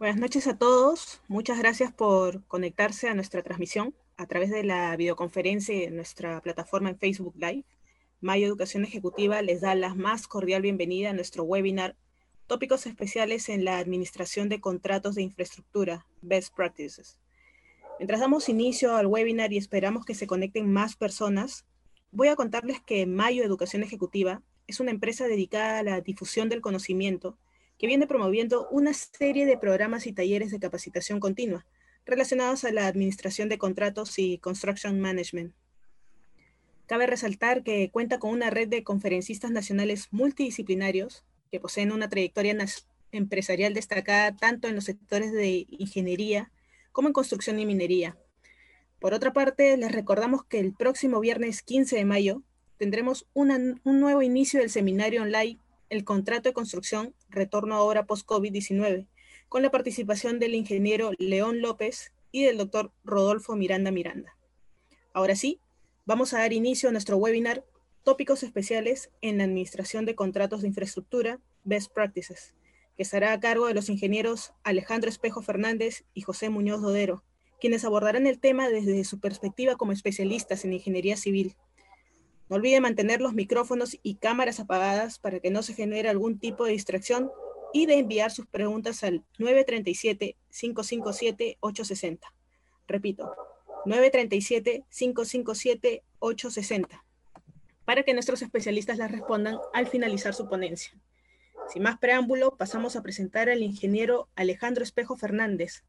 Buenas noches a todos. Muchas gracias por conectarse a nuestra transmisión a través de la videoconferencia en nuestra plataforma en Facebook Live. Mayo Educación Ejecutiva les da la más cordial bienvenida a nuestro webinar Tópicos especiales en la administración de contratos de infraestructura, Best Practices. Mientras damos inicio al webinar y esperamos que se conecten más personas, voy a contarles que Mayo Educación Ejecutiva es una empresa dedicada a la difusión del conocimiento que viene promoviendo una serie de programas y talleres de capacitación continua relacionados a la administración de contratos y construction management. Cabe resaltar que cuenta con una red de conferencistas nacionales multidisciplinarios que poseen una trayectoria empresarial destacada tanto en los sectores de ingeniería como en construcción y minería. Por otra parte, les recordamos que el próximo viernes 15 de mayo tendremos un nuevo inicio del seminario online el contrato de construcción retorno a obra post-COVID-19, con la participación del ingeniero León López y del doctor Rodolfo Miranda Miranda. Ahora sí, vamos a dar inicio a nuestro webinar Tópicos especiales en la administración de contratos de infraestructura, Best Practices, que estará a cargo de los ingenieros Alejandro Espejo Fernández y José Muñoz Dodero, quienes abordarán el tema desde su perspectiva como especialistas en ingeniería civil no olvide mantener los micrófonos y cámaras apagadas para que no se genere algún tipo de distracción y de enviar sus preguntas al 937-557-860. Repito, 937-557-860, para que nuestros especialistas las respondan al finalizar su ponencia. Sin más preámbulo, pasamos a presentar al ingeniero Alejandro Espejo Fernández,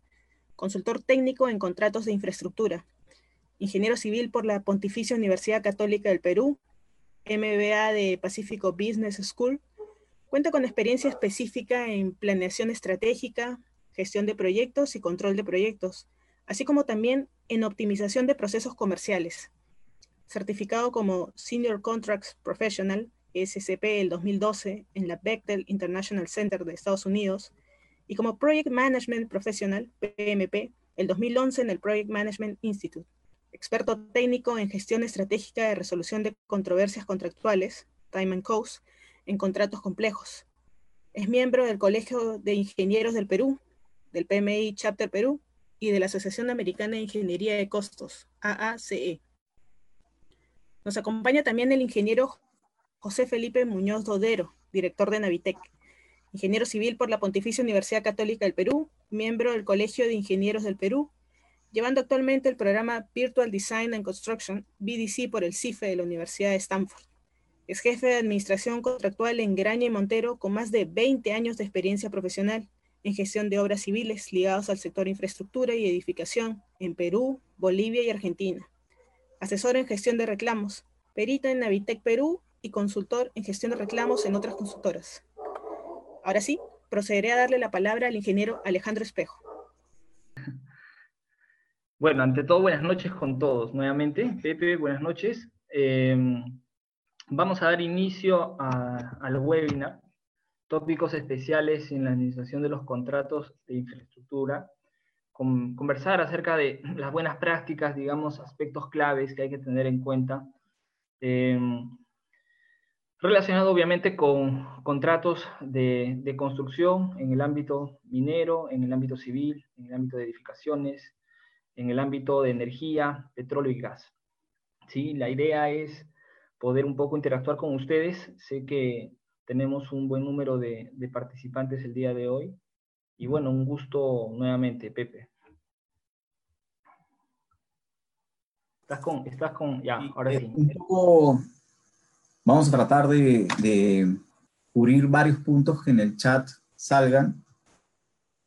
consultor técnico en contratos de infraestructura, ingeniero civil por la Pontificia Universidad Católica del Perú, MBA de Pacífico Business School. Cuenta con experiencia específica en planeación estratégica, gestión de proyectos y control de proyectos, así como también en optimización de procesos comerciales. Certificado como Senior Contracts Professional, SCP el 2012, en la Bechtel International Center de Estados Unidos, y como Project Management Professional, PMP, el 2011 en el Project Management Institute experto técnico en gestión estratégica de resolución de controversias contractuales, Time and Coast, en contratos complejos. Es miembro del Colegio de Ingenieros del Perú, del PMI Chapter Perú y de la Asociación Americana de Ingeniería de Costos, AACE. Nos acompaña también el ingeniero José Felipe Muñoz Dodero, director de Navitec, ingeniero civil por la Pontificia Universidad Católica del Perú, miembro del Colegio de Ingenieros del Perú llevando actualmente el programa Virtual Design and Construction, BDC, por el CIFE de la Universidad de Stanford. Es jefe de administración contractual en Graña y Montero con más de 20 años de experiencia profesional en gestión de obras civiles ligados al sector infraestructura y edificación en Perú, Bolivia y Argentina. Asesor en gestión de reclamos, perito en Navitec Perú y consultor en gestión de reclamos en otras consultoras. Ahora sí, procederé a darle la palabra al ingeniero Alejandro Espejo. Bueno, ante todo, buenas noches con todos nuevamente. Pepe, buenas noches. Eh, vamos a dar inicio al webinar, tópicos especiales en la administración de los contratos de infraestructura, conversar acerca de las buenas prácticas, digamos, aspectos claves que hay que tener en cuenta, eh, relacionado obviamente con contratos de, de construcción en el ámbito minero, en el ámbito civil, en el ámbito de edificaciones, en el ámbito de energía, petróleo y gas. ¿Sí? La idea es poder un poco interactuar con ustedes. Sé que tenemos un buen número de, participantes el día de hoy. Y bueno, un gusto nuevamente, Pepe. Estás con, estás con, ya, ahora sí. Un poco, vamos a tratar de, de cubrir varios puntos que en el chat salgan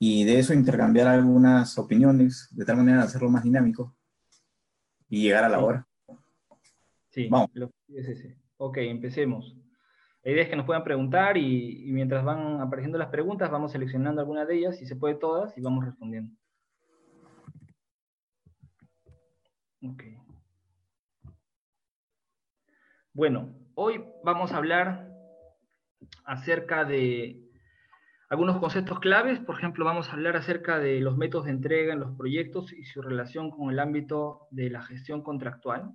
y de eso intercambiar algunas opiniones, de tal manera de hacerlo más dinámico y llegar a la hora. Sí, Vamos. Ok, empecemos. La idea es que nos puedan preguntar y, mientras van apareciendo las preguntas, vamos seleccionando algunas de ellas, si se puede todas, y vamos respondiendo. Ok. Bueno, hoy vamos a hablar acerca de algunos conceptos claves, por ejemplo, vamos a hablar acerca de los métodos de entrega en los proyectos y su relación con el ámbito de la gestión contractual.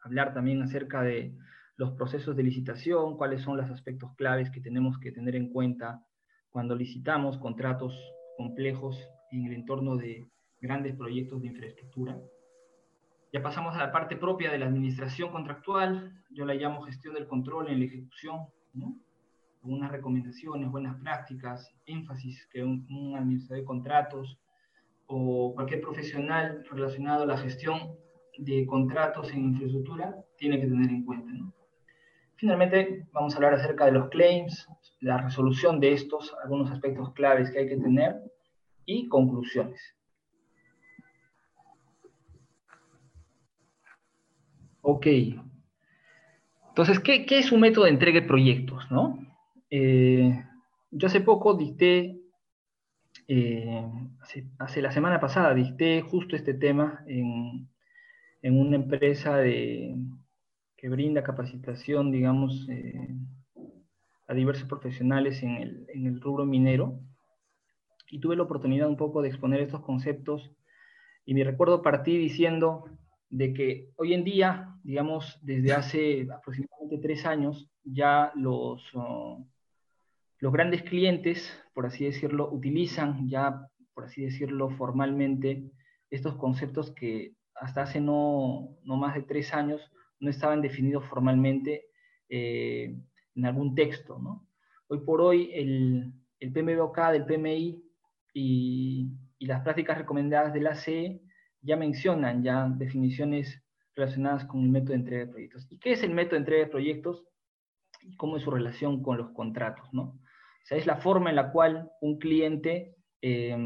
Hablar también acerca de los procesos de licitación, cuáles son los aspectos claves que tenemos que tener en cuenta cuando licitamos contratos complejos en el entorno de grandes proyectos de infraestructura. Ya pasamos a la parte propia de la administración contractual, yo la llamo gestión del control en la ejecución, ¿no? Unas recomendaciones, buenas prácticas, énfasis que un, un, administrador de contratos o cualquier profesional relacionado a la gestión de contratos en infraestructura tiene que tener en cuenta. ¿no? Finalmente, vamos a hablar acerca de los claims, la resolución de estos, algunos aspectos claves que hay que tener y conclusiones. Ok. Entonces, ¿qué, qué es un método de entrega de proyectos? ¿no? Eh, yo hace poco dicté, eh, hace, la semana pasada dicté justo este tema en, en una empresa de, que brinda capacitación, digamos, eh, a diversos profesionales en el, en el rubro minero. Y tuve la oportunidad un poco de exponer estos conceptos. Y me recuerdo partí diciendo de que hoy en día, digamos, desde hace aproximadamente tres años, ya los, uh, los grandes clientes, por así decirlo, utilizan ya, por así decirlo, formalmente estos conceptos que hasta hace no, no más de tres años no estaban definidos formalmente eh, en algún texto. ¿no? Hoy por hoy el, el PMBOK del PMI y, y, las prácticas recomendadas de la CE ya mencionan ya definiciones relacionadas con el método de entrega de proyectos. ¿Y qué es el método de entrega de proyectos? ¿Y cómo es su relación con los contratos? ¿no? Es la forma en la cual un cliente eh,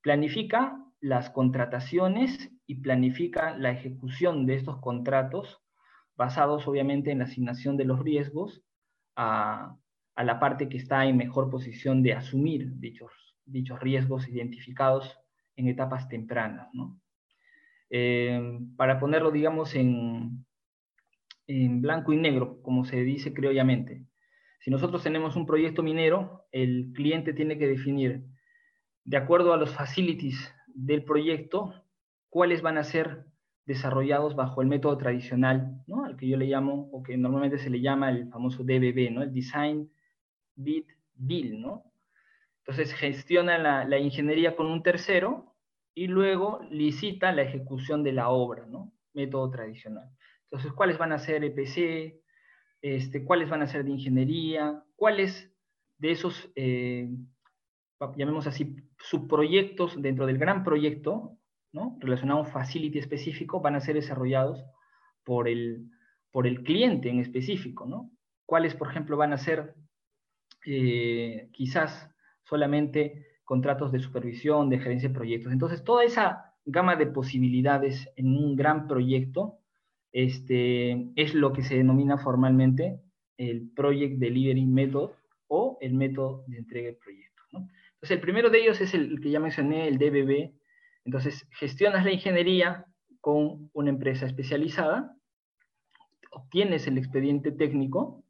planifica las contrataciones y planifica la ejecución de estos contratos basados obviamente en la asignación de los riesgos a, a la parte que está en mejor posición de asumir dichos, dichos riesgos identificados en etapas tempranas. ¿no? Eh, para ponerlo, digamos, en, en blanco y negro, como se dice criollamente, si nosotros tenemos un proyecto minero, el cliente tiene que definir, de acuerdo a los facilities del proyecto, cuáles van a ser desarrollados bajo el método tradicional, ¿no? al que yo le llamo, o que normalmente se le llama el famoso DBB, ¿no? el Design, Bid, Bill, ¿no? Entonces gestiona la, la, ingeniería con un tercero y luego licita la ejecución de la obra, ¿no? Método tradicional. Entonces, ¿cuáles van a ser EPC? Este, ¿Cuáles van a ser de ingeniería? ¿Cuáles de esos, eh, llamemos así, subproyectos dentro del gran proyecto, ¿no? relacionado a un facility específico, van a ser desarrollados por el, por el cliente en específico? ¿no? ¿Cuáles, por ejemplo, van a ser eh, quizás solamente contratos de supervisión, de gerencia de proyectos. Entonces, toda esa gama de posibilidades en un gran proyecto este, es lo que se denomina formalmente el Project Delivery Method o el método de entrega de proyectos. Entonces, el primero de ellos es el que ya mencioné, el DBB. Entonces, gestionas la ingeniería con una empresa especializada, obtienes el expediente técnico,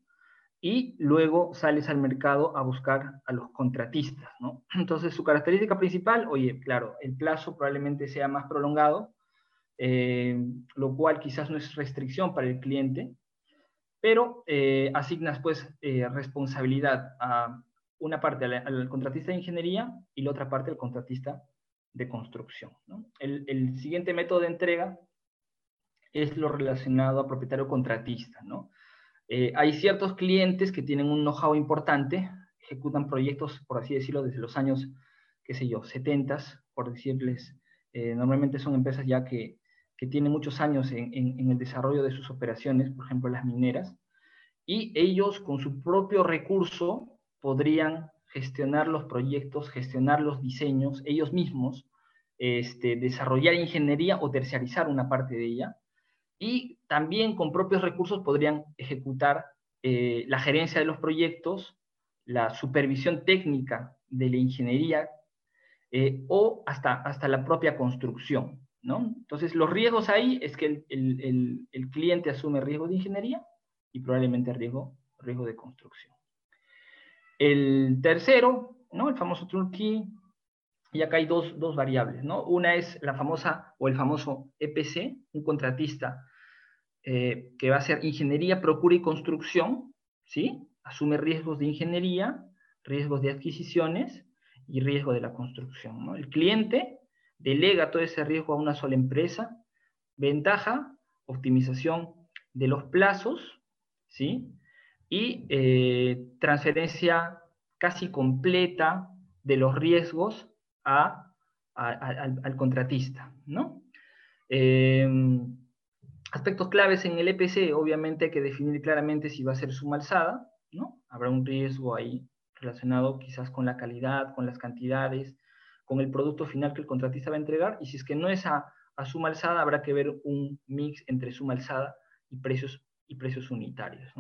y luego sales al mercado a buscar a los contratistas. Entonces, su característica principal, oye, claro, el plazo probablemente sea más prolongado, eh, lo cual quizás no es restricción para el cliente, pero eh, asignas pues eh, responsabilidad a una parte al, contratista de ingeniería y la otra parte al contratista de construcción. El, siguiente método de entrega es lo relacionado a propietario contratista, ¿no? Hay ciertos clientes que tienen un know-how importante, ejecutan proyectos, por así decirlo, desde los años, qué sé yo, 70, por decirles, normalmente son empresas ya que, que tienen muchos años en, el desarrollo de sus operaciones, por ejemplo, las mineras, y ellos con su propio recurso podrían gestionar los proyectos, gestionar los diseños, ellos mismos, este, desarrollar ingeniería o terciarizar una parte de ella, y también con propios recursos podrían ejecutar eh, la gerencia de los proyectos, la supervisión técnica de la ingeniería eh, o hasta, hasta la propia construcción. Entonces, los riesgos ahí es que el, cliente asume riesgo de ingeniería y probablemente riesgo, de construcción. El tercero, el famoso Turkey, y acá hay dos, variables. Una es la famosa o el famoso EPC, un contratista eh, que va a hacer ingeniería, procura y construcción, ¿sí? Asume riesgos de ingeniería, riesgos de adquisiciones y riesgo de la construcción. El cliente delega todo ese riesgo a una sola empresa. Ventaja, optimización de los plazos, ¿sí? Y eh, transferencia casi completa de los riesgos a, al, contratista, ¿no? Eh, aspectos claves en el EPC, obviamente hay que definir claramente si va a ser suma alzada, ¿no? Habrá un riesgo ahí relacionado quizás con la calidad, con las cantidades, con el producto final que el contratista va a entregar, y si es que no es a, suma alzada, habrá que ver un mix entre suma alzada y precios, y precios unitarios.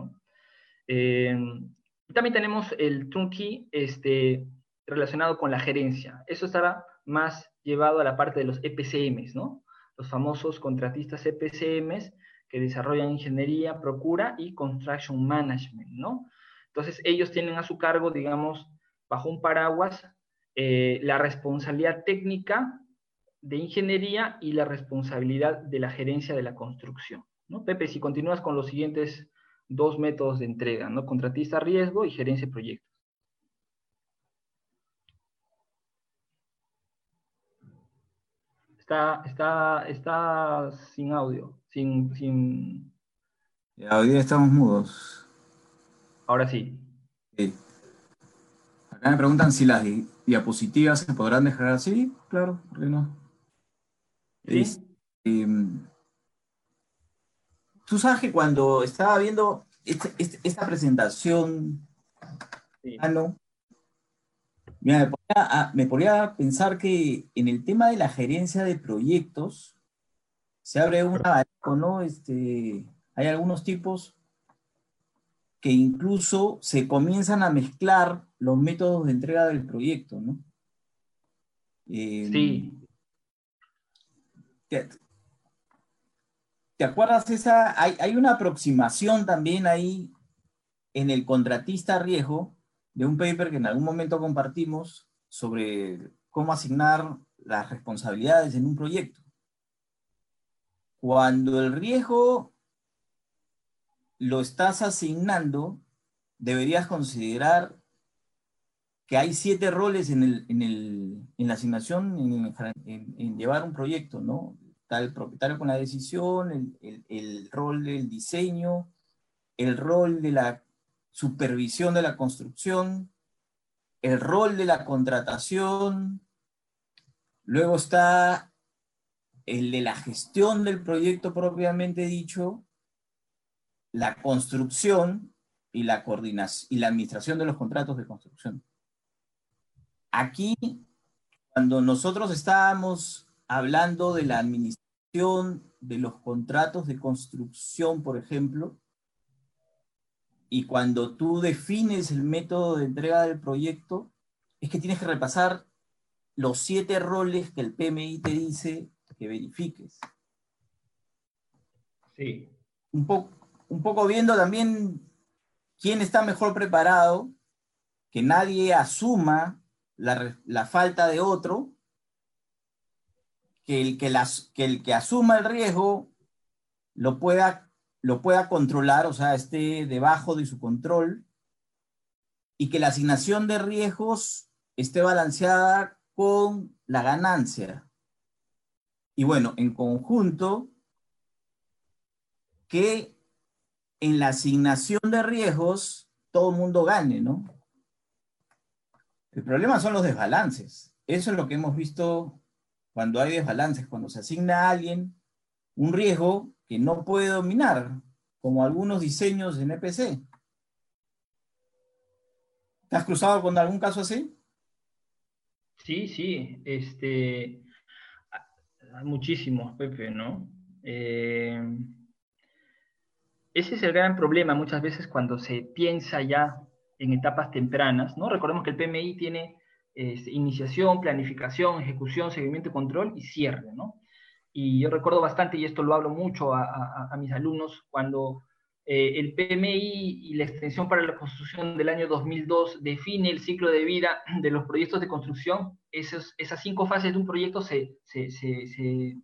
Eh, también tenemos el trunqui este, relacionado con la gerencia. Eso estará más llevado a la parte de los EPCMs, ¿no? los famosos contratistas EPCMs que desarrollan ingeniería, procura y construction management, ¿no? Entonces, ellos tienen a su cargo, digamos, bajo un paraguas, eh, la responsabilidad técnica de ingeniería y la responsabilidad de la gerencia de la construcción. ¿no? Pepe, si continúas con los siguientes dos métodos de entrega, ¿no? Contratista riesgo y gerencia de proyectos. Está, está, está sin audio, sin, sin... hoy día estamos mudos. Ahora sí. Acá me preguntan si las diapositivas se podrán dejar así. Claro, ¿por qué no? Em, tú sabes que cuando estaba viendo este, este, esta presentación, ah, no, me, ponía me ponía a pensar que en el tema de la gerencia de proyectos se abre un abanico, ¿no? Este, hay algunos tipos que incluso se comienzan a mezclar los métodos de entrega del proyecto, ¿no? Em, sí. ¿te, acuerdas esa? Hay, una aproximación también ahí en el contratista riesgo de un paper que en algún momento compartimos sobre cómo asignar las responsabilidades en un proyecto. Cuando el riesgo lo estás asignando, deberías considerar que hay siete roles en, la asignación, en, llevar un proyecto, ¿no? Está el propietario con la decisión, el, rol del diseño, el rol de la supervisión de la construcción, el rol de la contratación, luego está el de la gestión del proyecto propiamente dicho, la construcción y la coordinación y la administración de los contratos de construcción. Aquí, cuando nosotros estábamos hablando de la administración de los contratos de construcción, por ejemplo, y cuando tú defines el método de entrega del proyecto, es que tienes que repasar los siete roles que el PMI te dice que verifiques. Sí. Un poco, un poco viendo también quién está mejor preparado, que nadie asuma la, falta de otro, que el que, las, que el que asuma el riesgo lo pueda, lo pueda controlar, o sea, esté debajo de su control, y que la asignación de riesgos esté balanceada con la ganancia. Y bueno, en conjunto, que en la asignación de riesgos todo el mundo gane, ¿no? El problema son los desbalances. Eso es lo que hemos visto cuando hay desbalances, cuando se asigna a alguien un riesgo que no puede dominar, como algunos diseños en EPC. ¿Te has cruzado con algún caso así? Sí, sí, este, muchísimos, Pepe, ¿no? Eh, ese es el gran problema muchas veces cuando se piensa ya en etapas tempranas, ¿no? Recordemos que el PMI tiene iniciación, planificación, ejecución, seguimiento, control y cierre, ¿no? Y yo recuerdo bastante, y esto lo hablo mucho a, mis alumnos, cuando eh, el PMI y la extensión para la construcción del año 2002 define el ciclo de vida de los proyectos de construcción, esas cinco fases de un proyecto se, se, se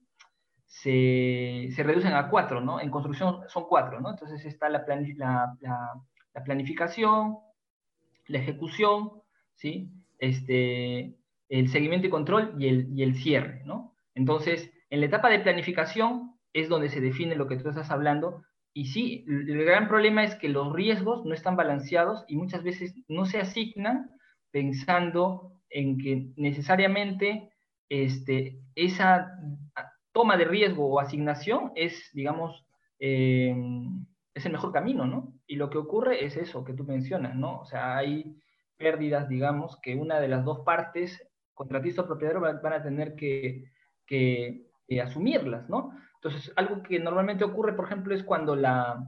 se, reducen a cuatro, ¿no? En construcción son cuatro, ¿no? Entonces está la, la, planificación, la ejecución, ¿sí? Este, el seguimiento y control y el, y el cierre, ¿no? Entonces, en la etapa de planificación es donde se define lo que tú estás hablando, y sí, el gran problema es que los riesgos no están balanceados y muchas veces no se asignan pensando en que necesariamente este, esa toma de riesgo o asignación es, digamos, eh, es el mejor camino, ¿no? Y lo que ocurre es eso que tú mencionas, ¿no? O sea, hay pérdidas, digamos, que una de las dos partes, contratista o propietario, van a tener que, que eh, asumirlas, ¿no? Entonces, algo que normalmente ocurre, por ejemplo, es cuando la,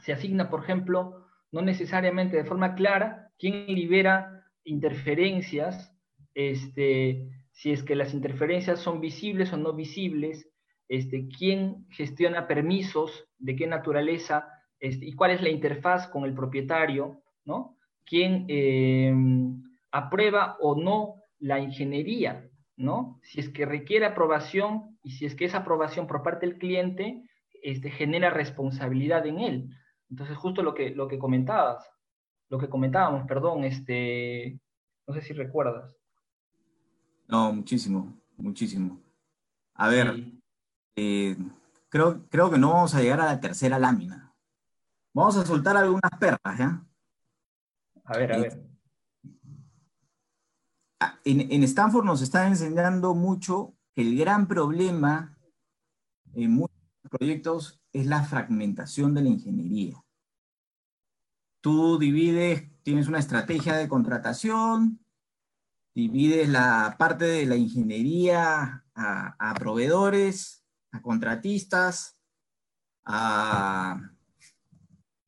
se asigna, por ejemplo, no necesariamente de forma clara, quién libera interferencias, este, si es que las interferencias son visibles o no visibles, este, quién gestiona permisos, de qué naturaleza, este, y cuál es la interfaz con el propietario, ¿no? quién eh, aprueba o no la ingeniería, ¿no? Si es que requiere aprobación y si es que esa aprobación por parte del cliente este, genera responsabilidad en él. Entonces, justo lo que, lo que comentabas, lo que comentábamos, perdón, este, no sé si recuerdas. No, muchísimo, muchísimo. A ver, eh, creo, creo que no vamos a llegar a la tercera lámina. Vamos a soltar algunas perras, ¿ya? A ver, a ver. Ah, en, en Stanford nos están enseñando mucho que el gran problema en muchos proyectos es la fragmentación de la ingeniería. Tú divides, tienes una estrategia de contratación, divides la parte de la ingeniería a, a proveedores, a contratistas, a,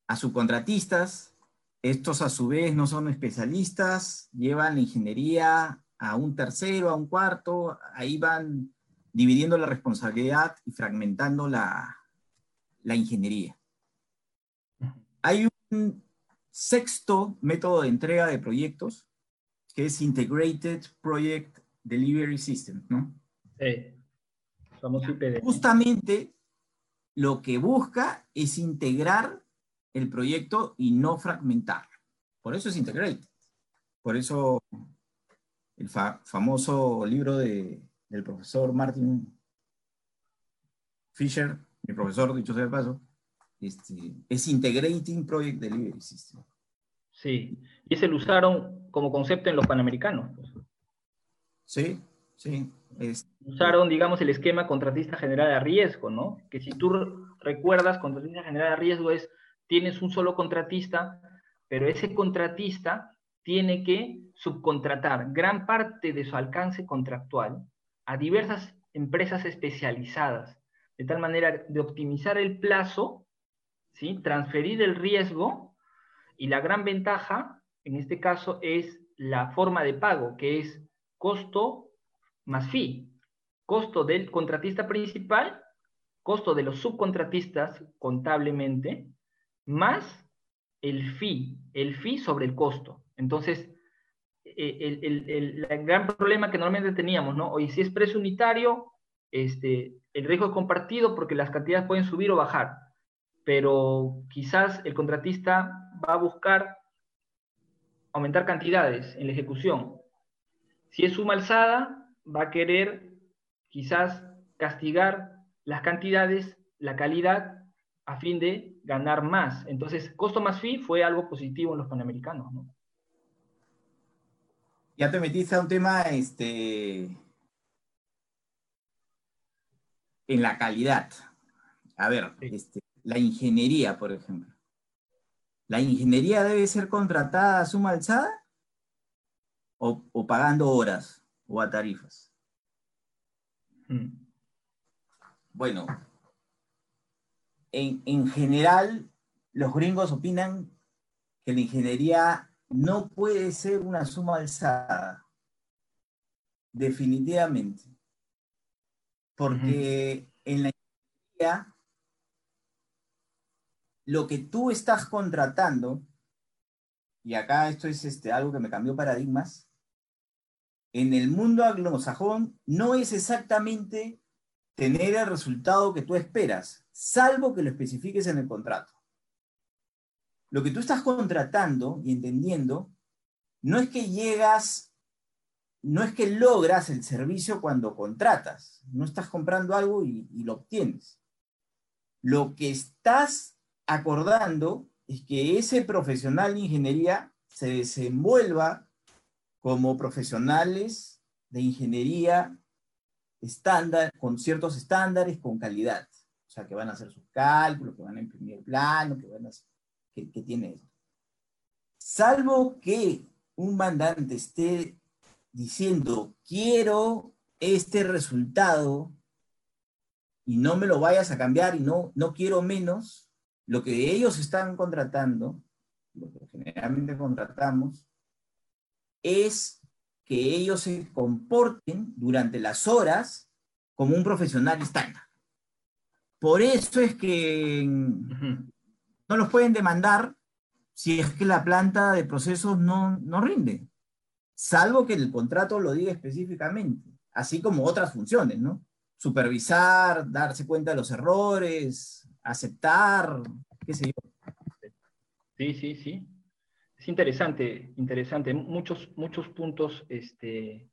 a subcontratistas, estos a su vez no son especialistas, llevan la ingeniería a un tercero, a un cuarto, ahí van dividiendo la responsabilidad y fragmentando la, la ingeniería. Hay un sexto método de entrega de proyectos que es Integrated Project Delivery System, ¿no? Sí. Somos Justamente lo que busca es integrar el proyecto y no fragmentarlo. Por eso es Integrate. Por eso el famoso libro de, del profesor Martin Fisher, mi profesor, dicho sea de paso, este, es Integrating Project Delivery System. Sí, y ese lo usaron como concepto en los panamericanos. Pues. Sí, Usaron, digamos, el esquema contratista general de riesgo, ¿no? Que si tú recuerdas, contratista general de riesgo es tienes un solo contratista, pero ese contratista tiene que subcontratar gran parte de su alcance contractual a diversas empresas especializadas, de tal manera de optimizar el plazo, ¿sí? transferir el riesgo y la gran ventaja, en este caso, es la forma de pago, que es costo más fee. Costo del contratista principal, costo de los subcontratistas contablemente, más el fee, el fee sobre el costo. Entonces, e, el, gran problema que normalmente teníamos, ¿no? Oye, si es precio unitario, este, el riesgo es compartido porque las cantidades pueden subir o bajar, pero quizás el contratista va a buscar aumentar cantidades en la ejecución. Si es suma alzada, va a querer quizás castigar las cantidades, la calidad, a fin de ganar más. Entonces, costo más fee fue algo positivo en los panamericanos, ¿no? Ya te metiste a un tema este, en la calidad. A ver, este, la ingeniería, por ejemplo. ¿La ingeniería debe ser contratada a suma alzada o, o pagando horas o a tarifas? Mm. Bueno, en, general, los gringos opinan que la ingeniería no puede ser una suma alzada. Definitivamente. Porque en la ingeniería, lo que tú estás contratando, y acá esto es este, algo que me cambió paradigmas, en el mundo anglosajón no es exactamente tener el resultado que tú esperas, salvo que lo especifiques en el contrato. Lo que tú estás contratando y entendiendo no es que llegas, no es que logras el servicio cuando contratas, no estás comprando algo y, y lo obtienes. Lo que estás acordando es que ese profesional de ingeniería se desenvuelva como profesionales de ingeniería estándar, con ciertos estándares, con calidad. O sea, que van a hacer sus cálculos, que van a imprimir el plano, que van a que, que tiene esto. Salvo que un mandante esté diciendo, quiero este resultado y no me lo vayas a cambiar y no, no quiero menos, lo que ellos están contratando, lo que generalmente contratamos, es que ellos se comporten durante las horas como un profesional estándar. Por eso es que no los pueden demandar si es que la planta de procesos no, no rinde, salvo que el contrato lo diga específicamente, así como otras funciones, ¿no? Supervisar, darse cuenta de los errores, aceptar, qué sé yo. Sí, sí, sí. Es interesante, interesante. Muchos, muchos puntos, este,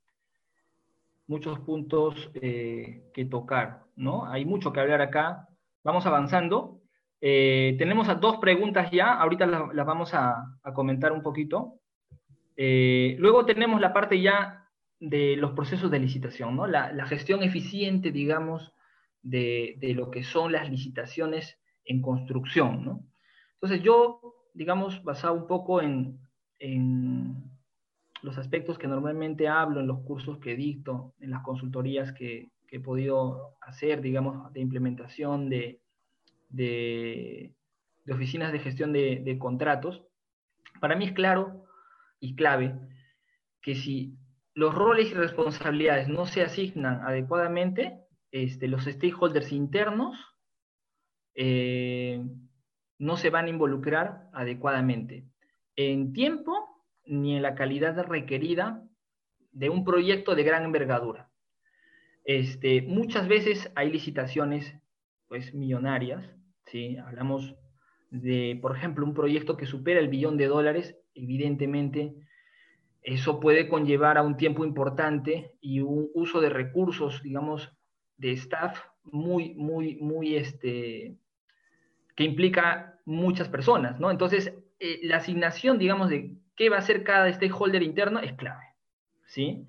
muchos puntos eh, que tocar, ¿no? Hay mucho que hablar acá. Vamos avanzando. Eh, tenemos a dos preguntas ya, ahorita las, vamos a, comentar un poquito. Eh, luego tenemos la parte ya de los procesos de licitación, ¿no? La, gestión eficiente, digamos, de, de, lo que son las licitaciones en construcción, ¿no? Entonces yo digamos, basado un poco en, los aspectos que normalmente hablo en los cursos que dicto, en las consultorías que, he podido hacer, digamos, de implementación de, de, oficinas de gestión de, contratos, para mí es claro y clave que si los roles y responsabilidades no se asignan adecuadamente, este, los stakeholders internos eh, no se van a involucrar adecuadamente en tiempo ni en la calidad requerida de un proyecto de gran envergadura. Este, muchas veces hay licitaciones pues millonarias, ¿sí? Hablamos de, por ejemplo, un proyecto que supera el billón de dólares, evidentemente eso puede conllevar a un tiempo importante y un uso de recursos, digamos, de staff muy, muy, muy, este, que implica muchas personas, ¿no? Entonces, eh, la asignación, digamos, de qué va a hacer cada stakeholder interno es clave, ¿sí?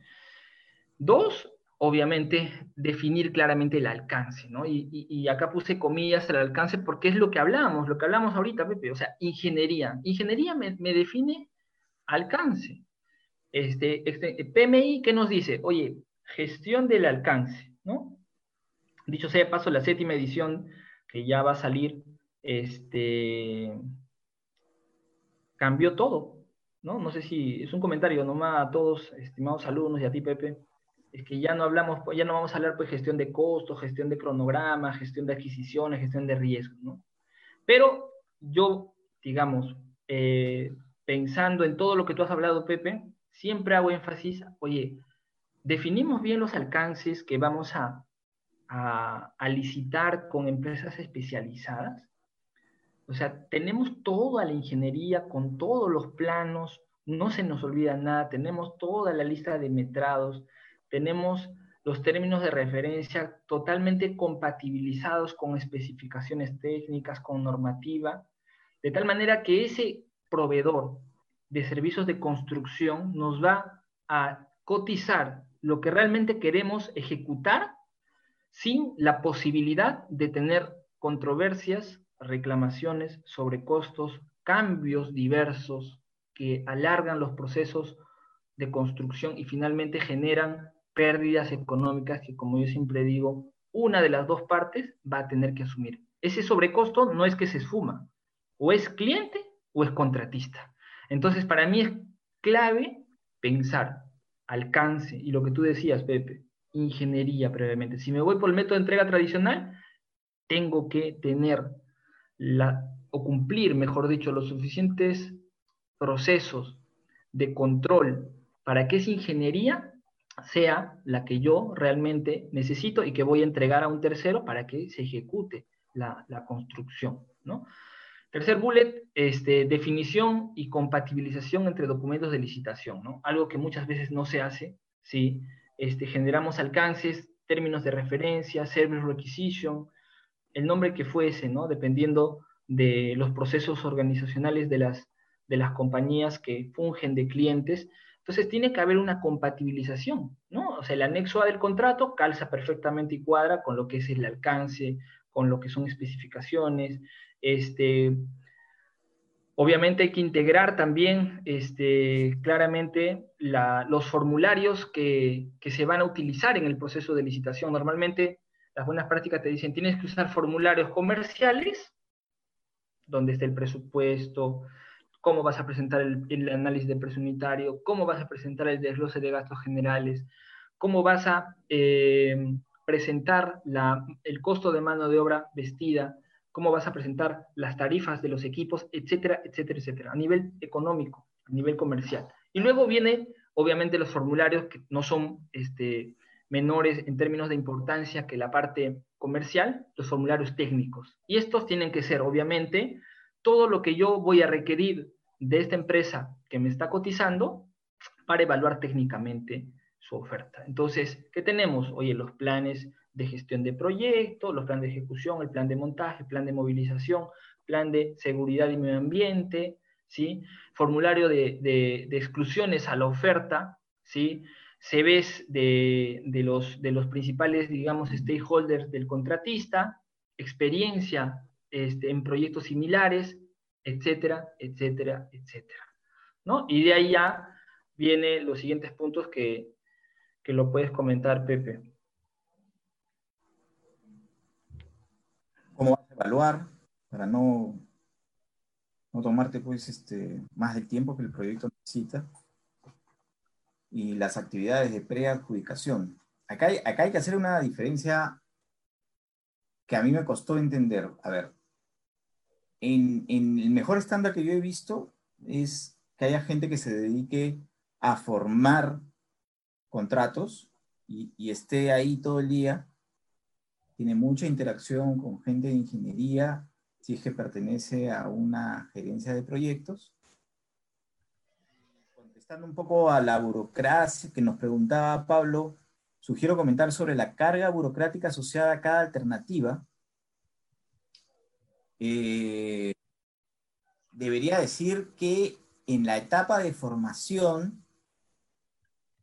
Dos, obviamente, definir claramente el alcance, ¿no? Y, acá puse comillas el alcance porque es lo que hablamos, lo que hablamos ahorita, Pepe, o sea, ingeniería. Ingeniería me, define alcance. Este, este, PMI, ¿qué nos dice? Oye, gestión del alcance, ¿no? Dicho sea de paso, la séptima edición que ya va a salir este, cambió todo, ¿no? No sé si es un comentario nomás a todos, estimados alumnos y a ti, Pepe, es que ya no hablamos, ya no vamos a hablar pues gestión de costos, gestión de cronograma, gestión de adquisiciones, gestión de riesgos, ¿no? Pero yo, digamos, eh, pensando en todo lo que tú has hablado, Pepe, siempre hago énfasis, oye, definimos bien los alcances que vamos a, a licitar con empresas especializadas, o sea, tenemos toda la ingeniería con todos los planos, no se nos olvida nada, tenemos toda la lista de metrados, tenemos los términos de referencia totalmente compatibilizados con especificaciones técnicas, con normativa, de tal manera que ese proveedor de servicios de construcción nos va a cotizar lo que realmente queremos ejecutar sin la posibilidad de tener controversias reclamaciones sobre costos, cambios diversos que alargan los procesos de construcción y finalmente generan pérdidas económicas que, como yo siempre digo, una de las dos partes va a tener que asumir. Ese sobrecosto no es que se esfuma, o es cliente o es contratista. Entonces, para mí es clave pensar alcance y lo que tú decías, Pepe, ingeniería previamente. Si me voy por el método de entrega tradicional, tengo que tener o cumplir, mejor dicho, los suficientes procesos de control para que esa ingeniería sea la que yo realmente necesito y que voy a entregar a un tercero para que se ejecute la, construcción. Tercer bullet, este, definición y compatibilización entre documentos de licitación, ¿no? Algo que muchas veces no se hace, ¿sí? Este, generamos alcances, términos de referencia, service requisition, el nombre que fuese, ¿no? Dependiendo de los procesos organizacionales de las, de las compañías que fungen de clientes. Entonces tiene que haber una compatibilización, ¿no? O sea, el anexo A del contrato calza perfectamente y cuadra con lo que es el alcance, con lo que son especificaciones. Este, obviamente hay que integrar también este, claramente los formularios que, que se van a utilizar en el proceso de licitación. Normalmente las buenas prácticas te dicen, tienes que usar formularios comerciales dónde está el presupuesto, cómo vas a presentar el, análisis de precio unitario, cómo vas a presentar el desglose de gastos generales, cómo vas a eh, presentar el costo de mano de obra vestida, cómo vas a presentar las tarifas de los equipos, etcétera, etcétera, etcétera, a nivel económico, a nivel comercial. Y luego viene, obviamente, los formularios que no son este, menores en términos de importancia que la parte comercial, los formularios técnicos. Y estos tienen que ser, obviamente, todo lo que yo voy a requerir de esta empresa que me está cotizando para evaluar técnicamente su oferta. Entonces, ¿qué tenemos? Oye, los planes de gestión de proyecto, los planes de ejecución, el plan de montaje, el plan de movilización, plan de seguridad y medio ambiente, ¿sí? Formulario de, de exclusiones a la oferta, ¿sí? Se de, de, los, de los principales, digamos, stakeholders del contratista, experiencia este, en proyectos similares, etcétera, etcétera, etcétera. ¿no? Y de ahí ya vienen los siguientes puntos que, que lo puedes comentar, Pepe. ¿Cómo vas a evaluar para no, no tomarte pues, este, más del tiempo que el proyecto necesita? Y las actividades de preadjudicación. Acá hay, acá hay que hacer una diferencia que a mí me costó entender. A ver, en, el mejor estándar que yo he visto es que haya gente que se dedique a formar contratos y, y, esté ahí todo el día. Tiene mucha interacción con gente de ingeniería, si es que pertenece a una gerencia de proyectos contestando un poco a la burocracia que nos preguntaba Pablo, sugiero comentar sobre la carga burocrática asociada a cada alternativa. Eh, debería decir que en la etapa de formación,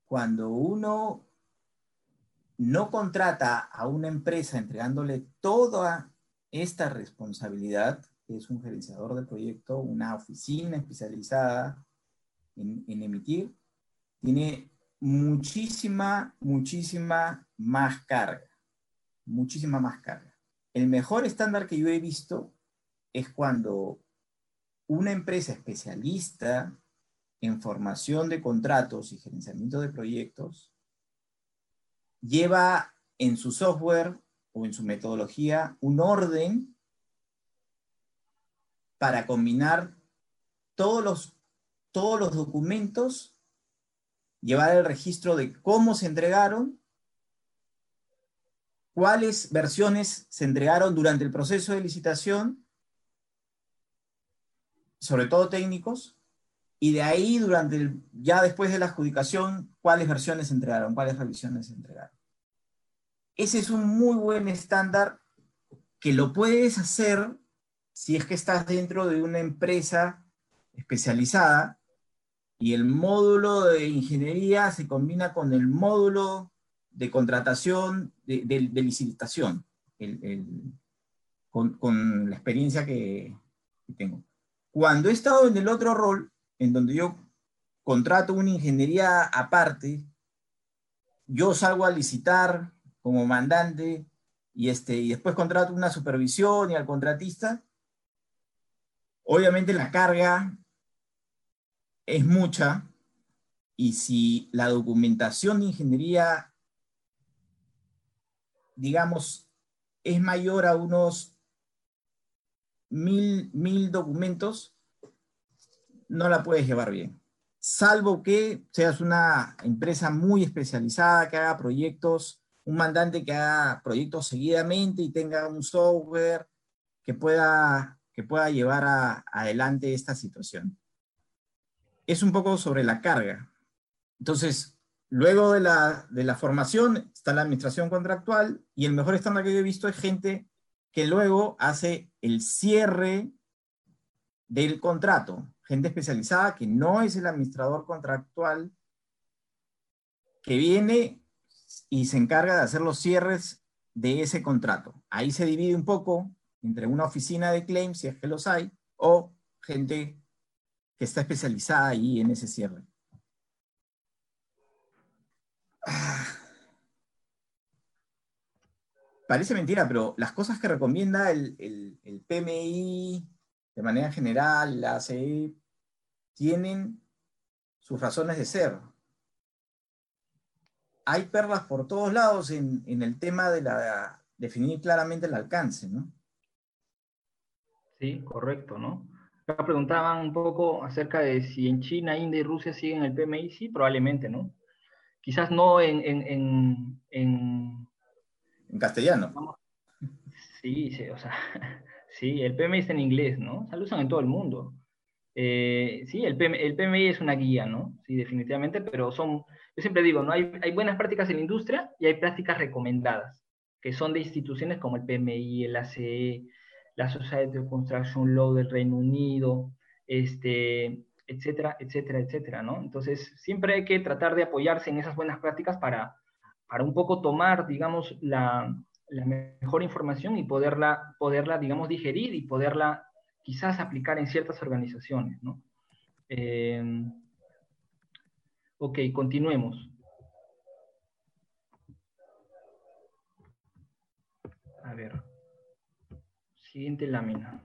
cuando uno no contrata a una empresa entregándole toda esta responsabilidad, que es un gerenciador de proyecto, una oficina especializada, en, emitir, tiene muchísima, muchísima más carga. Muchísima más carga. El mejor estándar que yo he visto es cuando una empresa especialista en formación de contratos y gerenciamiento de proyectos lleva en su software o en su metodología un orden para combinar todos los todos los documentos, llevar el registro de cómo se entregaron, cuáles versiones se entregaron durante el proceso de licitación, sobre todo técnicos, y de ahí, durante el, ya después de la adjudicación, cuáles versiones se entregaron, cuáles revisiones se entregaron. Ese es un muy buen estándar que lo puedes hacer si es que estás dentro de una empresa especializada y el módulo de ingeniería se combina con el módulo de contratación, de, licitación, con, la experiencia que, tengo. Cuando he estado en el otro rol, en donde yo contrato una ingeniería aparte, yo salgo a licitar como mandante y, este, y después contrato una supervisión y al contratista, obviamente la carga es mucha y si la documentación de ingeniería, digamos, es mayor a unos mil, mil documentos, no la puedes llevar bien. Salvo que seas una empresa muy especializada, que haga proyectos, un mandante que haga proyectos seguidamente y tenga un software que pueda, que pueda llevar adelante esta situación. Es un poco sobre la carga. Entonces, luego de la, de la formación está la administración contractual y el mejor estándar que yo he visto es gente que luego hace el cierre del contrato. Gente especializada que no es el administrador contractual, que viene y se encarga de hacer los cierres de ese contrato. Ahí se divide un poco entre una oficina de claims, si es que los hay, o gente que está especializada ahí en ese cierre. Ah. Parece mentira, pero las cosas que recomienda el, PMI de manera general, la ACE, tienen sus razones de ser. Hay perlas por todos lados en, el tema de la, definir claramente el alcance, ¿no? Sí, correcto, ¿no? Acá preguntaban un poco acerca de si en China, India y Rusia siguen el PMI, sí, probablemente, ¿no? Quizás no en... En, en, en castellano. Sí, sí, o sea, Sí, el PMI está en inglés, ¿no? Se lo usan en todo el mundo. Eh, sí, el PMI, el PMI, es una guía, ¿no? Sí, definitivamente, pero son, yo siempre digo, ¿no? Hay, hay buenas prácticas en la industria y hay prácticas recomendadas, que son de instituciones como el PMI, el ACE, la Society of Construction Law del Reino Unido, este, etcétera, etcétera, etcétera, ¿no? Entonces, siempre hay que tratar de apoyarse en esas buenas prácticas para, para un poco tomar, digamos, la, la mejor información y poderla, poderla, digamos, digerir y poderla quizás aplicar en ciertas organizaciones, ¿no? Eh, ok, continuemos. A ver. Siguiente lámina.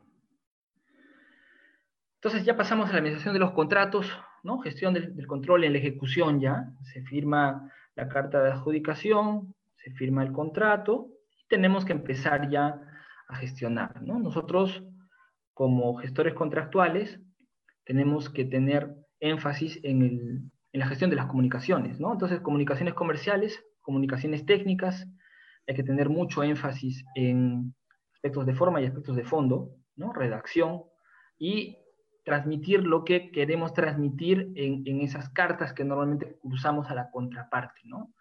Entonces ya pasamos a la administración de los contratos, ¿no? Gestión del, control en la ejecución ya. Se firma la carta de adjudicación, se firma el contrato, tenemos que empezar ya a gestionar. ¿no? Nosotros, como gestores contractuales, tenemos que tener énfasis en, la gestión de las comunicaciones. ¿no? Entonces, comunicaciones comerciales, comunicaciones técnicas, hay que tener mucho énfasis en aspectos de forma y aspectos de fondo, ¿no? redacción, y transmitir lo que queremos transmitir en, en, esas cartas que normalmente usamos a la contraparte, ¿no?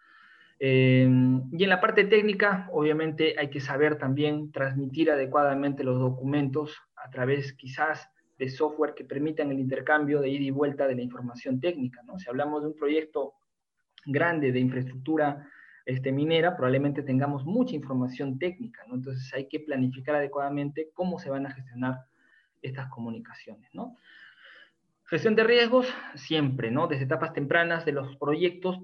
Em, y en la parte técnica, obviamente hay que saber también transmitir adecuadamente los documentos a través quizás de software que permitan el intercambio de ida y vuelta de la información técnica. ¿no? Si hablamos de un proyecto grande de infraestructura este, minera, probablemente tengamos mucha información técnica. ¿no? Entonces hay que planificar adecuadamente cómo se van a gestionar estas comunicaciones. ¿no? Gestión de riesgos, siempre, ¿no? Desde etapas tempranas de los proyectos,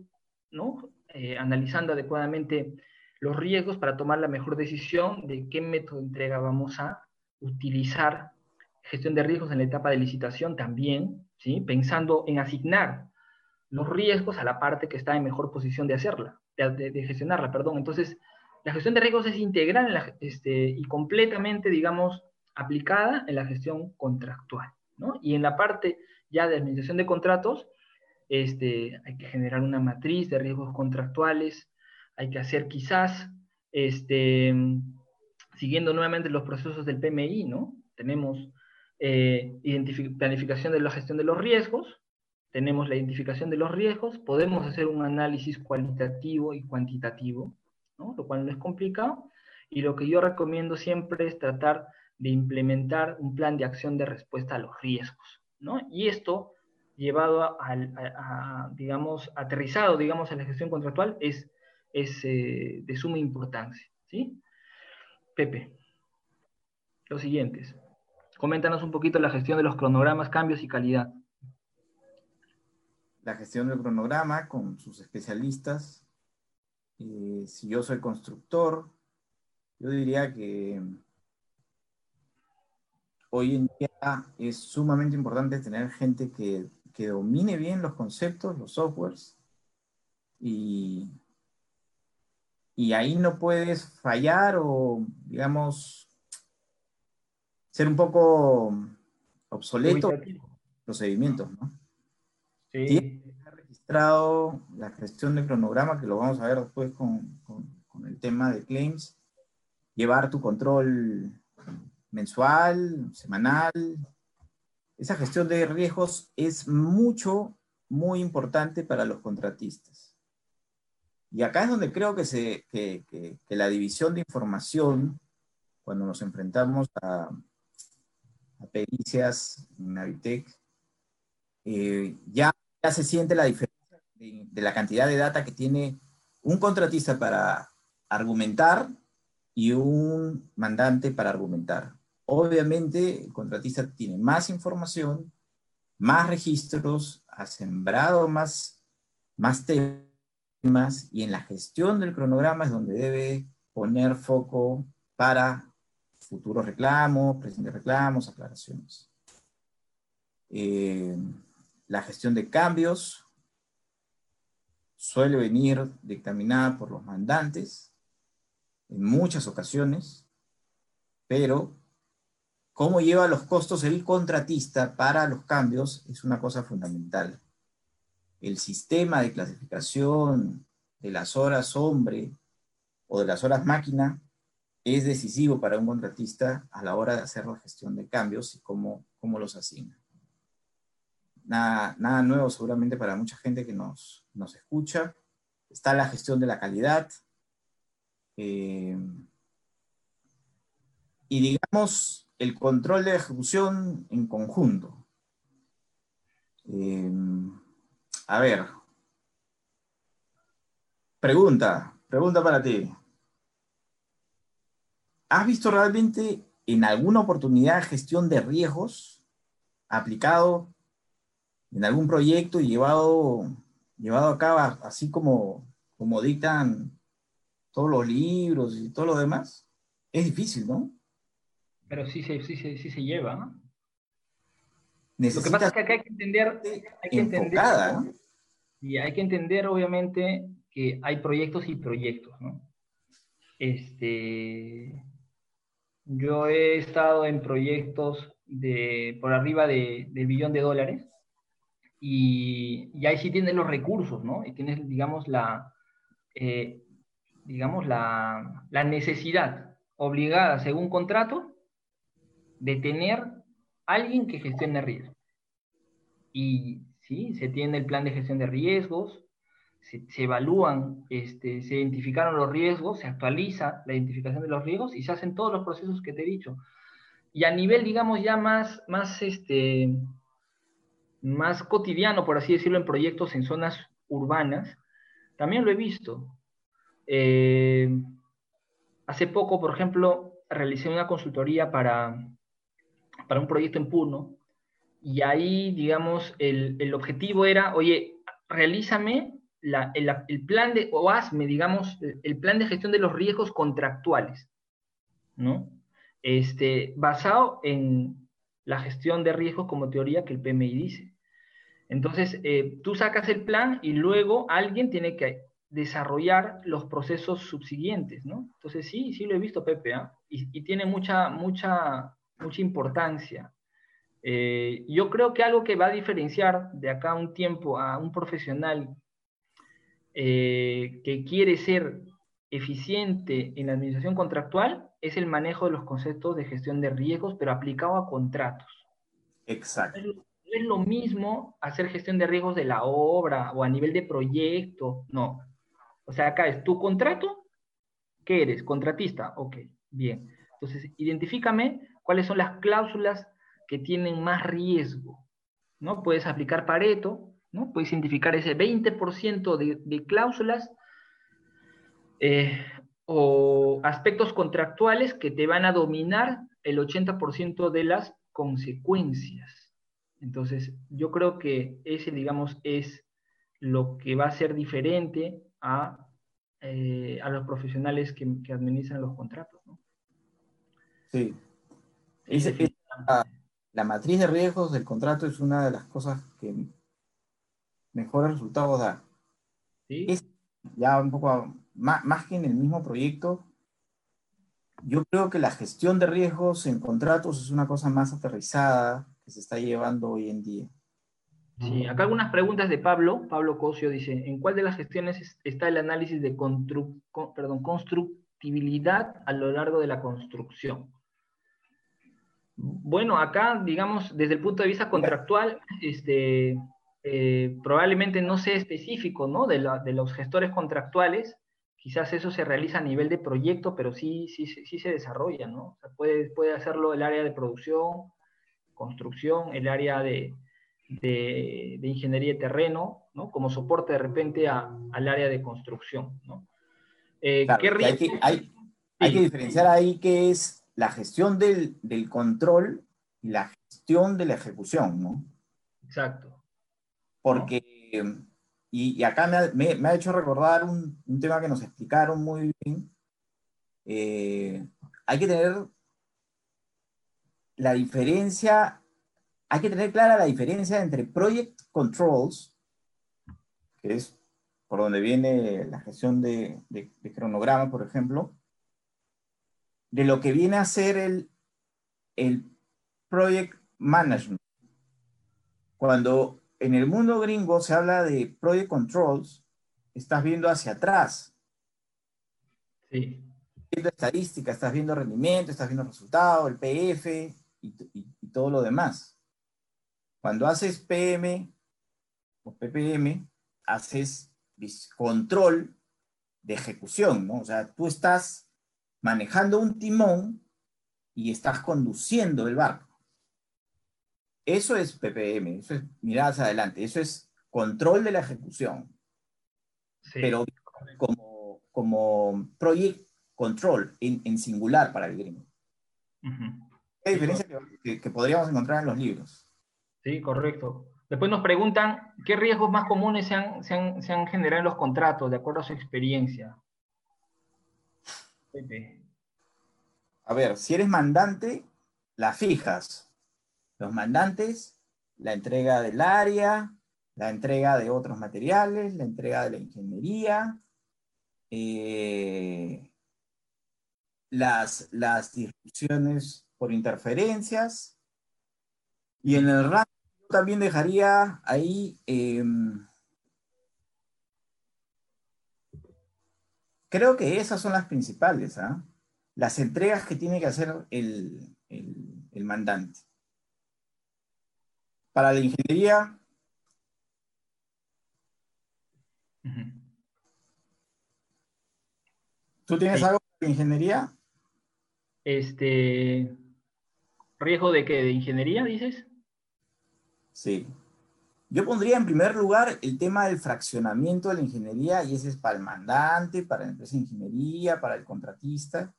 ¿no? Eh, analizando adecuadamente los riesgos para tomar la mejor decisión de qué método de entrega vamos a utilizar. Gestión de riesgos en la etapa de licitación también, ¿sí? pensando en asignar los riesgos a la parte que está en mejor posición de hacerla, de, gestionarla, perdón. Entonces, la gestión de riesgos es integral este, y completamente, digamos, aplicada en la gestión contractual. ¿no? Y en la parte ya de administración de contratos, este, hay que generar una matriz de riesgos contractuales, hay que hacer quizás, este, siguiendo nuevamente los procesos del PMI, ¿no? Tenemos eh, planificación de la gestión de los riesgos, tenemos la identificación de los riesgos, podemos hacer un análisis cualitativo y cuantitativo, lo cual no es complicado, y lo que yo recomiendo siempre es tratar de implementar un plan de acción de respuesta a los riesgos. Y esto llevado a, digamos, aterrizado, digamos, en la gestión contractual es, es eh, de suma importancia, ¿sí? Pepe, los siguientes. Coméntanos un poquito la gestión de los cronogramas, cambios y calidad. La gestión del cronograma con sus especialistas. Eh, si yo soy constructor, yo diría que hoy en día es sumamente importante tener gente que que domine bien los conceptos, los softwares, y, y ahí no puedes fallar o, digamos, ser un poco obsoleto procedimientos, ¿no? Sí. Tiene registrado la gestión de cronograma, que lo vamos a ver después con, con, con el tema de claims, llevar tu control mensual, semanal. Esa gestión de riesgos es mucho, muy importante para los contratistas. Y acá es donde creo que, se, que, la división de información, cuando nos enfrentamos a, a pericias en Navitec, eh, ya, ya se siente la diferencia de, la cantidad de data que tiene un contratista para argumentar y un mandante para argumentar. Obviamente, el contratista tiene más información, más registros, ha sembrado más, más temas y en la gestión del cronograma es donde debe poner foco para futuros reclamos, presentes reclamos, aclaraciones. Eh, la gestión de cambios suele venir dictaminada por los mandantes en muchas ocasiones, pero cómo lleva los costos el contratista para los cambios es una cosa fundamental. El sistema de clasificación de las horas hombre o de las horas máquina es decisivo para un contratista a la hora de hacer la gestión de cambios y cómo, cómo los asigna nada, nada nuevo seguramente para mucha gente que nos, nos escucha. Está la gestión de la calidad. Eh, y digamos, el control de ejecución en conjunto. Eh, a ver. Pregunta, pregunta para ti. ¿Has visto realmente en alguna oportunidad gestión de riesgos aplicado en algún proyecto y llevado, llevado a cabo así como, como dictan todos los libros y todo lo demás, es difícil, ¿no? Pero sí, sí, sí, sí, se lleva, ¿no? lo que pasa es que acá hay que entender, hay que entender y hay que entender obviamente que hay proyectos y proyectos, ¿no? Este, yo he estado en proyectos de por arriba de, del billón de dólares y, ahí sí tienes los recursos, ¿no? Y tienes, digamos, la, eh, digamos, la, la, necesidad obligada, según contrato, de tener alguien que gestione riesgos. Y sí, se tiene el plan de gestión de riesgos, se, se, evalúan, este, se identificaron los riesgos, se actualiza la identificación de los riesgos y se hacen todos los procesos que te he dicho. Y a nivel, digamos, ya más, más este, más cotidiano, por así decirlo, en proyectos en zonas urbanas, también lo he visto. Eh, hace poco, por ejemplo, realicé una consultoría para, para un proyecto en Puno y ahí, digamos, el, objetivo era, oye, realízame el, plan de, o hazme, digamos, el plan de gestión de los riesgos contractuales, ¿no? Este, basado en la gestión de riesgos como teoría que el PMI dice. Entonces, eh, tú sacas el plan y luego alguien tiene que desarrollar los procesos subsiguientes, ¿no? Entonces, sí, sí lo he visto, Pepe, ¿ah? y, tiene mucha, mucha, mucha importancia. Eh, yo creo que algo que va a diferenciar de acá a un tiempo a un profesional eh, que quiere ser eficiente en la administración contractual es el manejo de los conceptos de gestión de riesgos, pero aplicado a contratos. Exacto es lo mismo hacer gestión de riesgos de la obra o a nivel de proyecto, no. O sea, acá es tu contrato, ¿qué eres? Contratista, ok, bien. Entonces, identifícame cuáles son las cláusulas que tienen más riesgo, ¿no? Puedes aplicar Pareto, ¿no? Puedes identificar ese 20% de, de, cláusulas eh, o aspectos contractuales que te van a dominar el 80% de las consecuencias. Entonces, yo creo que ese, digamos, es lo que va a ser diferente a, eh, los profesionales que, administran los contratos. ¿no? Sí. la, matriz de riesgos del contrato es una de las cosas que mejores resultados da. ¿Sí? Es ya un poco más, más que en el mismo proyecto, yo creo que la gestión de riesgos en contratos es una cosa más aterrizada, que se está llevando hoy en día. Sí, acá algunas preguntas de Pablo. Pablo Cosio dice, ¿en cuál de las gestiones está el análisis de perdón, constructibilidad a lo largo de la construcción? Bueno, acá, digamos, desde el punto de vista contractual, este, eh, probablemente no sea específico, ¿no? De, los gestores contractuales, quizás eso se realiza a nivel de proyecto, pero sí, sí, sí se desarrolla, ¿no? Puede, puede hacerlo el área de producción, construcción, el área de, de, ingeniería de terreno, ¿no? Como soporte de repente a, al área de construcción, ¿no? Eh, hay, que, hay, hay que diferenciar ahí qué es la gestión del, del, control y la gestión de la ejecución, ¿no? Exacto. Porque, y, y, acá me ha, me, me ha, hecho recordar un, un, tema que nos explicaron muy bien. Eh, hay que tener la diferencia hay que tener clara la diferencia entre project controls, que es por donde viene la gestión de, de, cronograma, por ejemplo, de lo que viene a ser el, el project management. Cuando en el mundo gringo se habla de project controls, estás viendo hacia atrás. Sí. Viendo estadística, estás viendo rendimiento, estás viendo resultados, el PF y, y todo lo demás. Cuando haces PM o PPM, haces control de ejecución, ¿no? O sea, tú estás manejando un timón y estás conduciendo el barco. Eso es PPM, eso es miradas adelante, eso es control de la ejecución. Pero como, como project control en, singular para el gringo. ¿Qué diferencia que podríamos encontrar en los libros? Sí, correcto. Después nos preguntan qué riesgos más comunes se han, se han, generado en los contratos, de acuerdo a su experiencia. A ver, si eres mandante, la fijas. Los mandantes, la entrega del área, la entrega de otros materiales, la entrega de la ingeniería, eh, las, las disrupciones por interferencias, y en el rango también dejaría ahí, em, creo que esas son las principales, ¿ah? las entregas que tiene que hacer el, mandante. Para la ingeniería, ¿Tú tienes algo de ingeniería? Este, ¿Riesgo de qué? ¿De ingeniería, dices? Sí. Yo pondría en primer lugar el tema del fraccionamiento de la ingeniería, y ese es para el mandante, para la empresa de ingeniería, para el contratista.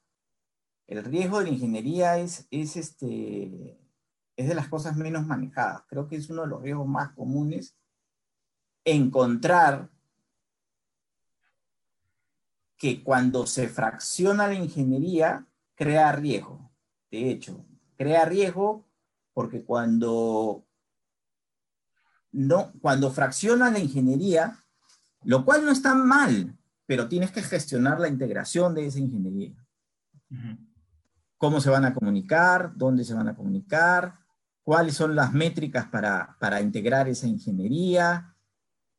El riesgo de la ingeniería es, es, este, es de las cosas menos manejadas. Creo que es uno de los riesgos más comunes encontrar que cuando se fracciona la ingeniería, crea riesgo. De hecho, crea riesgo porque cuando no, cuando fraccionas la ingeniería, lo cual no está mal, pero tienes que gestionar la integración de esa ingeniería. ¿Cómo se van a comunicar? ¿Dónde se van a comunicar? ¿Cuáles son las métricas para, para integrar esa ingeniería?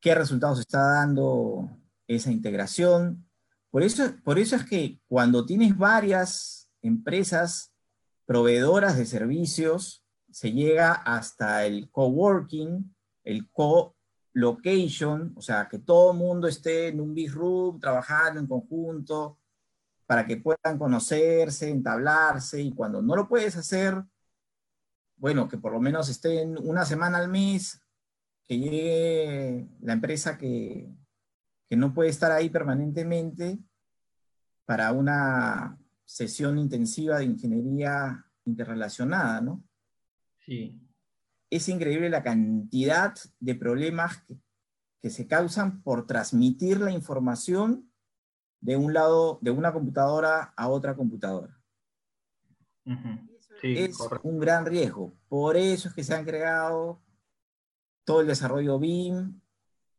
¿Qué resultados está dando esa integración? Por eso, por eso es que cuando tienes varias empresas proveedoras de servicios, se llega hasta el coworking, el co-location, o sea, que todo el mundo esté en un big room trabajando en conjunto para que puedan conocerse, entablarse, y cuando no lo puedes hacer, bueno, que por lo menos estén una semana al mes, que llegue la empresa que, que no puede estar ahí permanentemente para una sesión intensiva de ingeniería interrelacionada, ¿no? Sí es increíble la cantidad de problemas que, se causan por transmitir la información de un lado, de una computadora a otra computadora. es un gran riesgo. Por eso es que se han creado todo el desarrollo BIM,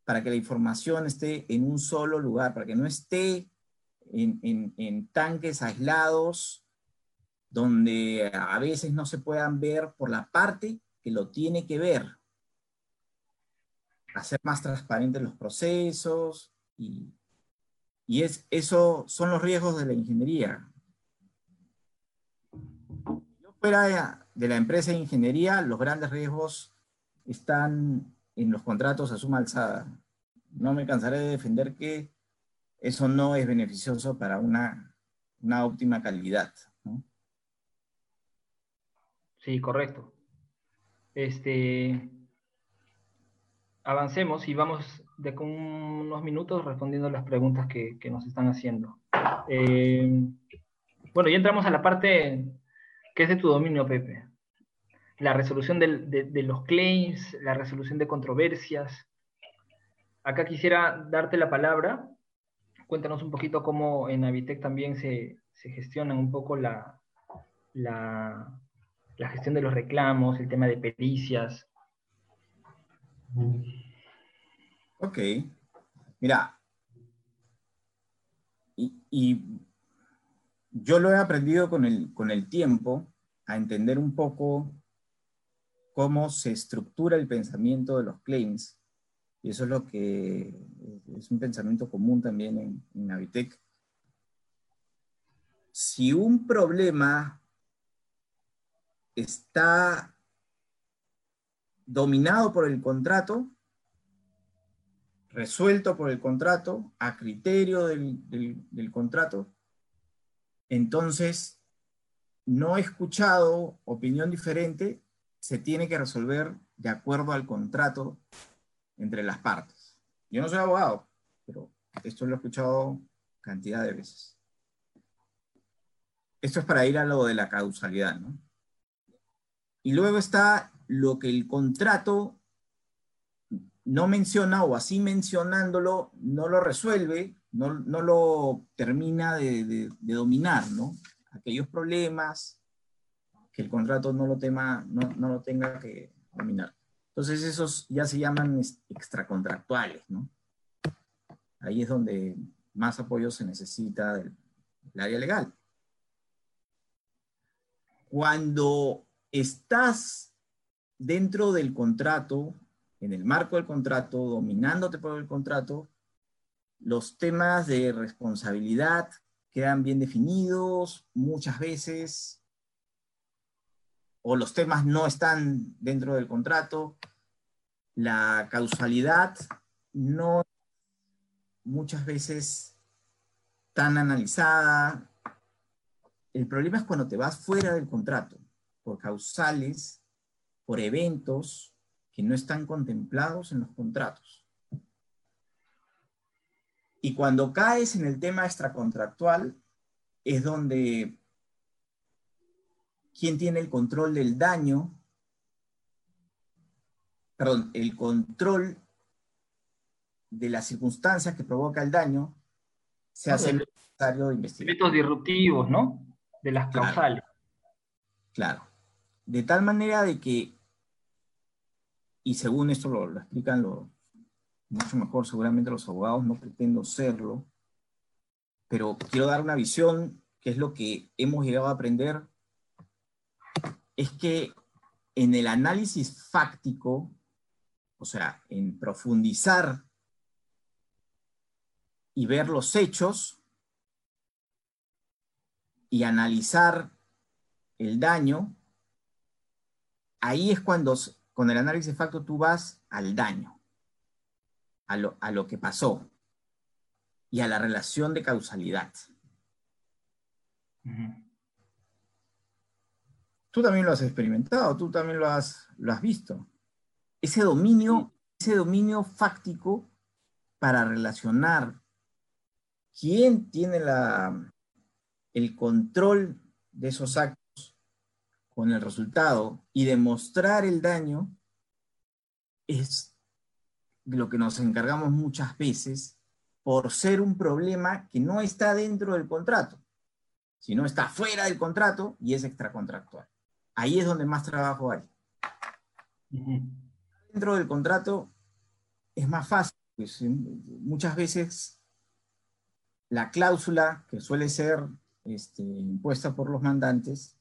para que la información esté en un solo lugar, para que no esté en, en tanques aislados, donde a veces no se puedan ver por la parte lo tiene que ver. Hacer más transparentes los procesos y, y es, eso son los riesgos de la ingeniería. Yo fuera de la empresa de ingeniería, los grandes riesgos están en los contratos a suma alzada. No me cansaré de defender que eso no es beneficioso para una, una óptima calidad. Sí, correcto. Este, avancemos y vamos de unos minutos respondiendo las preguntas que, nos están haciendo. Eh, bueno, ya entramos a la parte que es de tu dominio, Pepe. La resolución de, los claims, la resolución de controversias. Acá quisiera darte la palabra. Cuéntanos un poquito cómo en Avitec también se, se gestiona un poco la, la, gestión de los reclamos, el tema de pericias. Ok. Mira, y, yo lo he aprendido con el, con el tiempo a entender un poco cómo se estructura el pensamiento de los claims. Y eso es lo que es un pensamiento común también en, en Navitec. Si un problema está dominado por el contrato, resuelto por el contrato, a criterio del, contrato, entonces no he escuchado opinión diferente, se tiene que resolver de acuerdo al contrato entre las partes. Yo no soy abogado, pero esto lo he escuchado cantidad de veces. Esto es para ir a lo de la causalidad, ¿no? Y luego está lo que el contrato no menciona o así mencionándolo no lo resuelve, no, lo termina de, dominar, ¿no? Aquellos problemas que el contrato no lo, tema, no, lo tenga que dominar. Entonces esos ya se llaman extracontractuales, ¿no? Ahí es donde más apoyo se necesita del área legal. Cuando estás dentro del contrato, en el marco del contrato, dominándote por el contrato, los temas de responsabilidad quedan bien definidos muchas veces, o los temas no están dentro del contrato, la causalidad no muchas veces tan analizada. El problema es cuando te vas fuera del contrato por causales, por eventos que no están contemplados en los contratos. Y cuando caes en el tema extracontractual, es donde quién tiene el control del daño, perdón, el control de las circunstancias que provoca el daño, se hace necesario investigar. Efectos disruptivos, ¿no? De las causales. claro. De tal manera de que, y según esto lo, explican lo, mucho mejor seguramente los abogados, no pretendo serlo, pero quiero dar una visión, que es lo que hemos llegado a aprender, es que en el análisis fáctico, o sea, en profundizar y ver los hechos y analizar el daño, ahí es cuando con el análisis de facto tú vas al daño, a lo, que pasó y a la relación de causalidad. Tú también lo has experimentado, tú también lo has, lo has visto. Ese dominio, ese dominio fáctico para relacionar quién tiene la, el control de esos actos con el resultado y demostrar el daño es lo que nos encargamos muchas veces por ser un problema que no está dentro del contrato, sino está fuera del contrato y es extracontractual. Ahí es donde más trabajo hay. Dentro del contrato es más fácil, pues muchas veces la cláusula que suele ser este, impuesta por los mandantes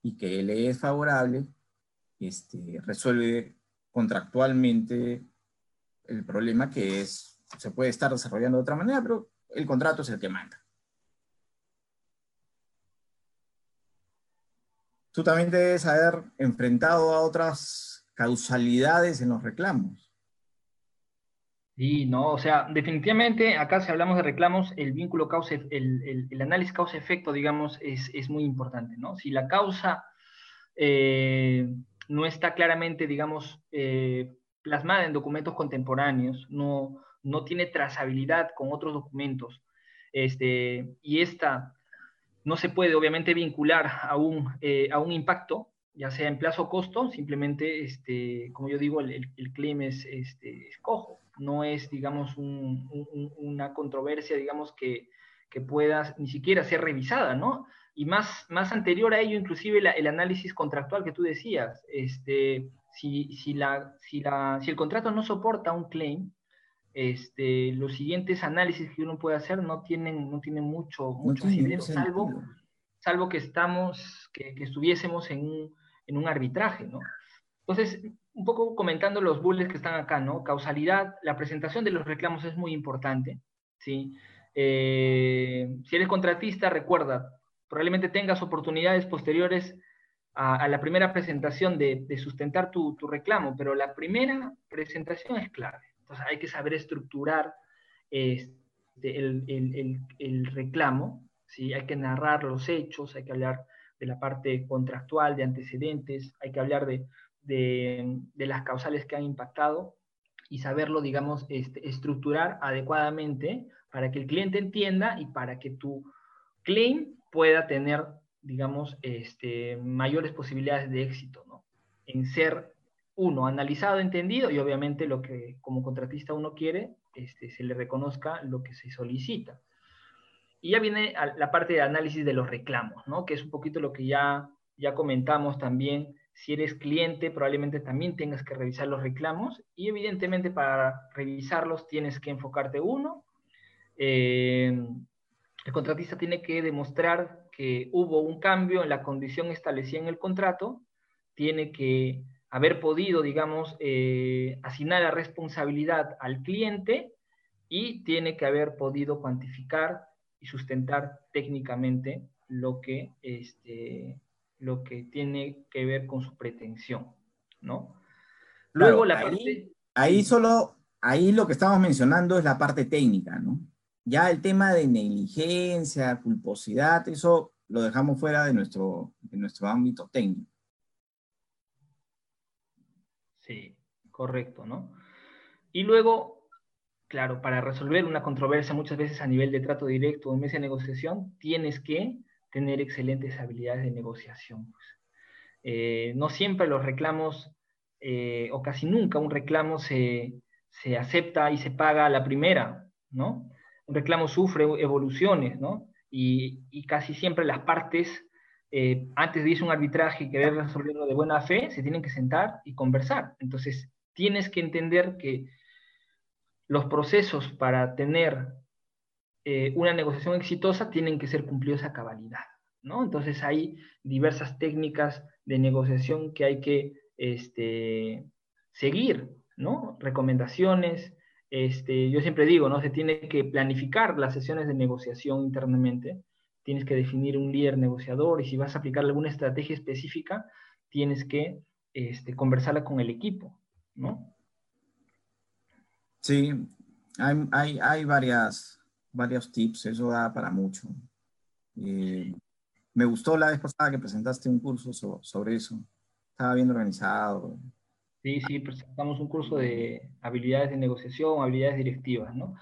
y que le es favorable, este, resuelve contractualmente el problema que es, se puede estar desarrollando de otra manera, pero el contrato es el que manda. tú también debes haber enfrentado a otras causalidades en los reclamos. Sí, no, o sea, definitivamente acá si hablamos de reclamos, el vínculo causa, el, el, análisis causa-efecto, digamos, es, es, muy importante, ¿no? Si la causa eh, no está claramente, digamos, eh, plasmada en documentos contemporáneos, no, no tiene trazabilidad con otros documentos, este, y esta no se puede obviamente vincular a un, eh, a un impacto, ya sea en plazo o costo, simplemente, este, como yo digo, el, el claim es, este, es cojo no es, digamos, una controversia, digamos, que, que, pueda ni siquiera ser revisada, ¿no? Y más, más anterior a ello, inclusive el análisis contractual que tú decías, este, si, si, la, si, la, si el contrato no soporta un claim, este, los siguientes análisis que uno puede hacer no tienen, no tienen mucho, mucho salvo, salvo que estamos, que, que estuviésemos en un, en un arbitraje, ¿no? Entonces, un poco comentando los bullets que están acá, ¿no? Causalidad, la presentación de los reclamos es muy importante, ¿sí? Eh, si eres contratista, recuerda, probablemente tengas oportunidades posteriores a, la primera presentación de, sustentar tu, reclamo, pero la primera presentación es clave. Entonces hay que saber estructurar este, el, reclamo, ¿sí? Hay que narrar los hechos, hay que hablar de la parte contractual, de antecedentes, hay que hablar de de, las causales que han impactado y saberlo, digamos, este, estructurar adecuadamente para que el cliente entienda y para que tu claim pueda tener, digamos, este, mayores posibilidades de éxito, ¿no? En ser, uno, analizado, entendido y obviamente lo que como contratista uno quiere, este, se le reconozca lo que se solicita. Y ya viene la parte de análisis de los reclamos, ¿no? Que es un poquito lo que ya, ya comentamos también si eres cliente, probablemente también tengas que revisar los reclamos y evidentemente para revisarlos tienes que enfocarte uno. Eh, el contratista tiene que demostrar que hubo un cambio en la condición establecida en el contrato, tiene que haber podido, digamos, eh, asignar la responsabilidad al cliente y tiene que haber podido cuantificar y sustentar técnicamente lo que este, lo que tiene que ver con su pretensión, ¿no? Luego la ahí, parte... Ahí solo, ahí lo que estamos mencionando es la parte técnica, ¿no? Ya el tema de negligencia, culposidad, eso lo dejamos fuera de nuestro, de nuestro ámbito técnico. Sí, correcto, ¿no? Y luego, claro, para resolver una controversia muchas veces a nivel de trato directo o mesa de negociación, tienes que tener excelentes habilidades de negociación. Pues. Eh, no siempre los reclamos, eh, o casi nunca un reclamo se, acepta y se paga a la primera, ¿no? Un reclamo sufre evoluciones, ¿no? Y, casi siempre las partes, eh, antes de irse un arbitraje y querer resolverlo de buena fe, se tienen que sentar y conversar. Entonces, tienes que entender que los procesos para tener eh, una negociación exitosa tienen que ser cumplidos a cabalidad, ¿no? Entonces hay diversas técnicas de negociación que hay que este, seguir, ¿no? Recomendaciones. Este, yo siempre digo, ¿no? Se tiene que planificar las sesiones de negociación internamente, tienes que definir un líder negociador y si vas a aplicar alguna estrategia específica, tienes que este, conversarla con el equipo, ¿no? Sí, hay, hay, hay varias, varios tips, eso da para mucho. Eh, me gustó la vez pasada que presentaste un curso sobre eso. Estaba bien organizado. Sí, sí, presentamos un curso de habilidades de negociación, habilidades directivas, ¿no?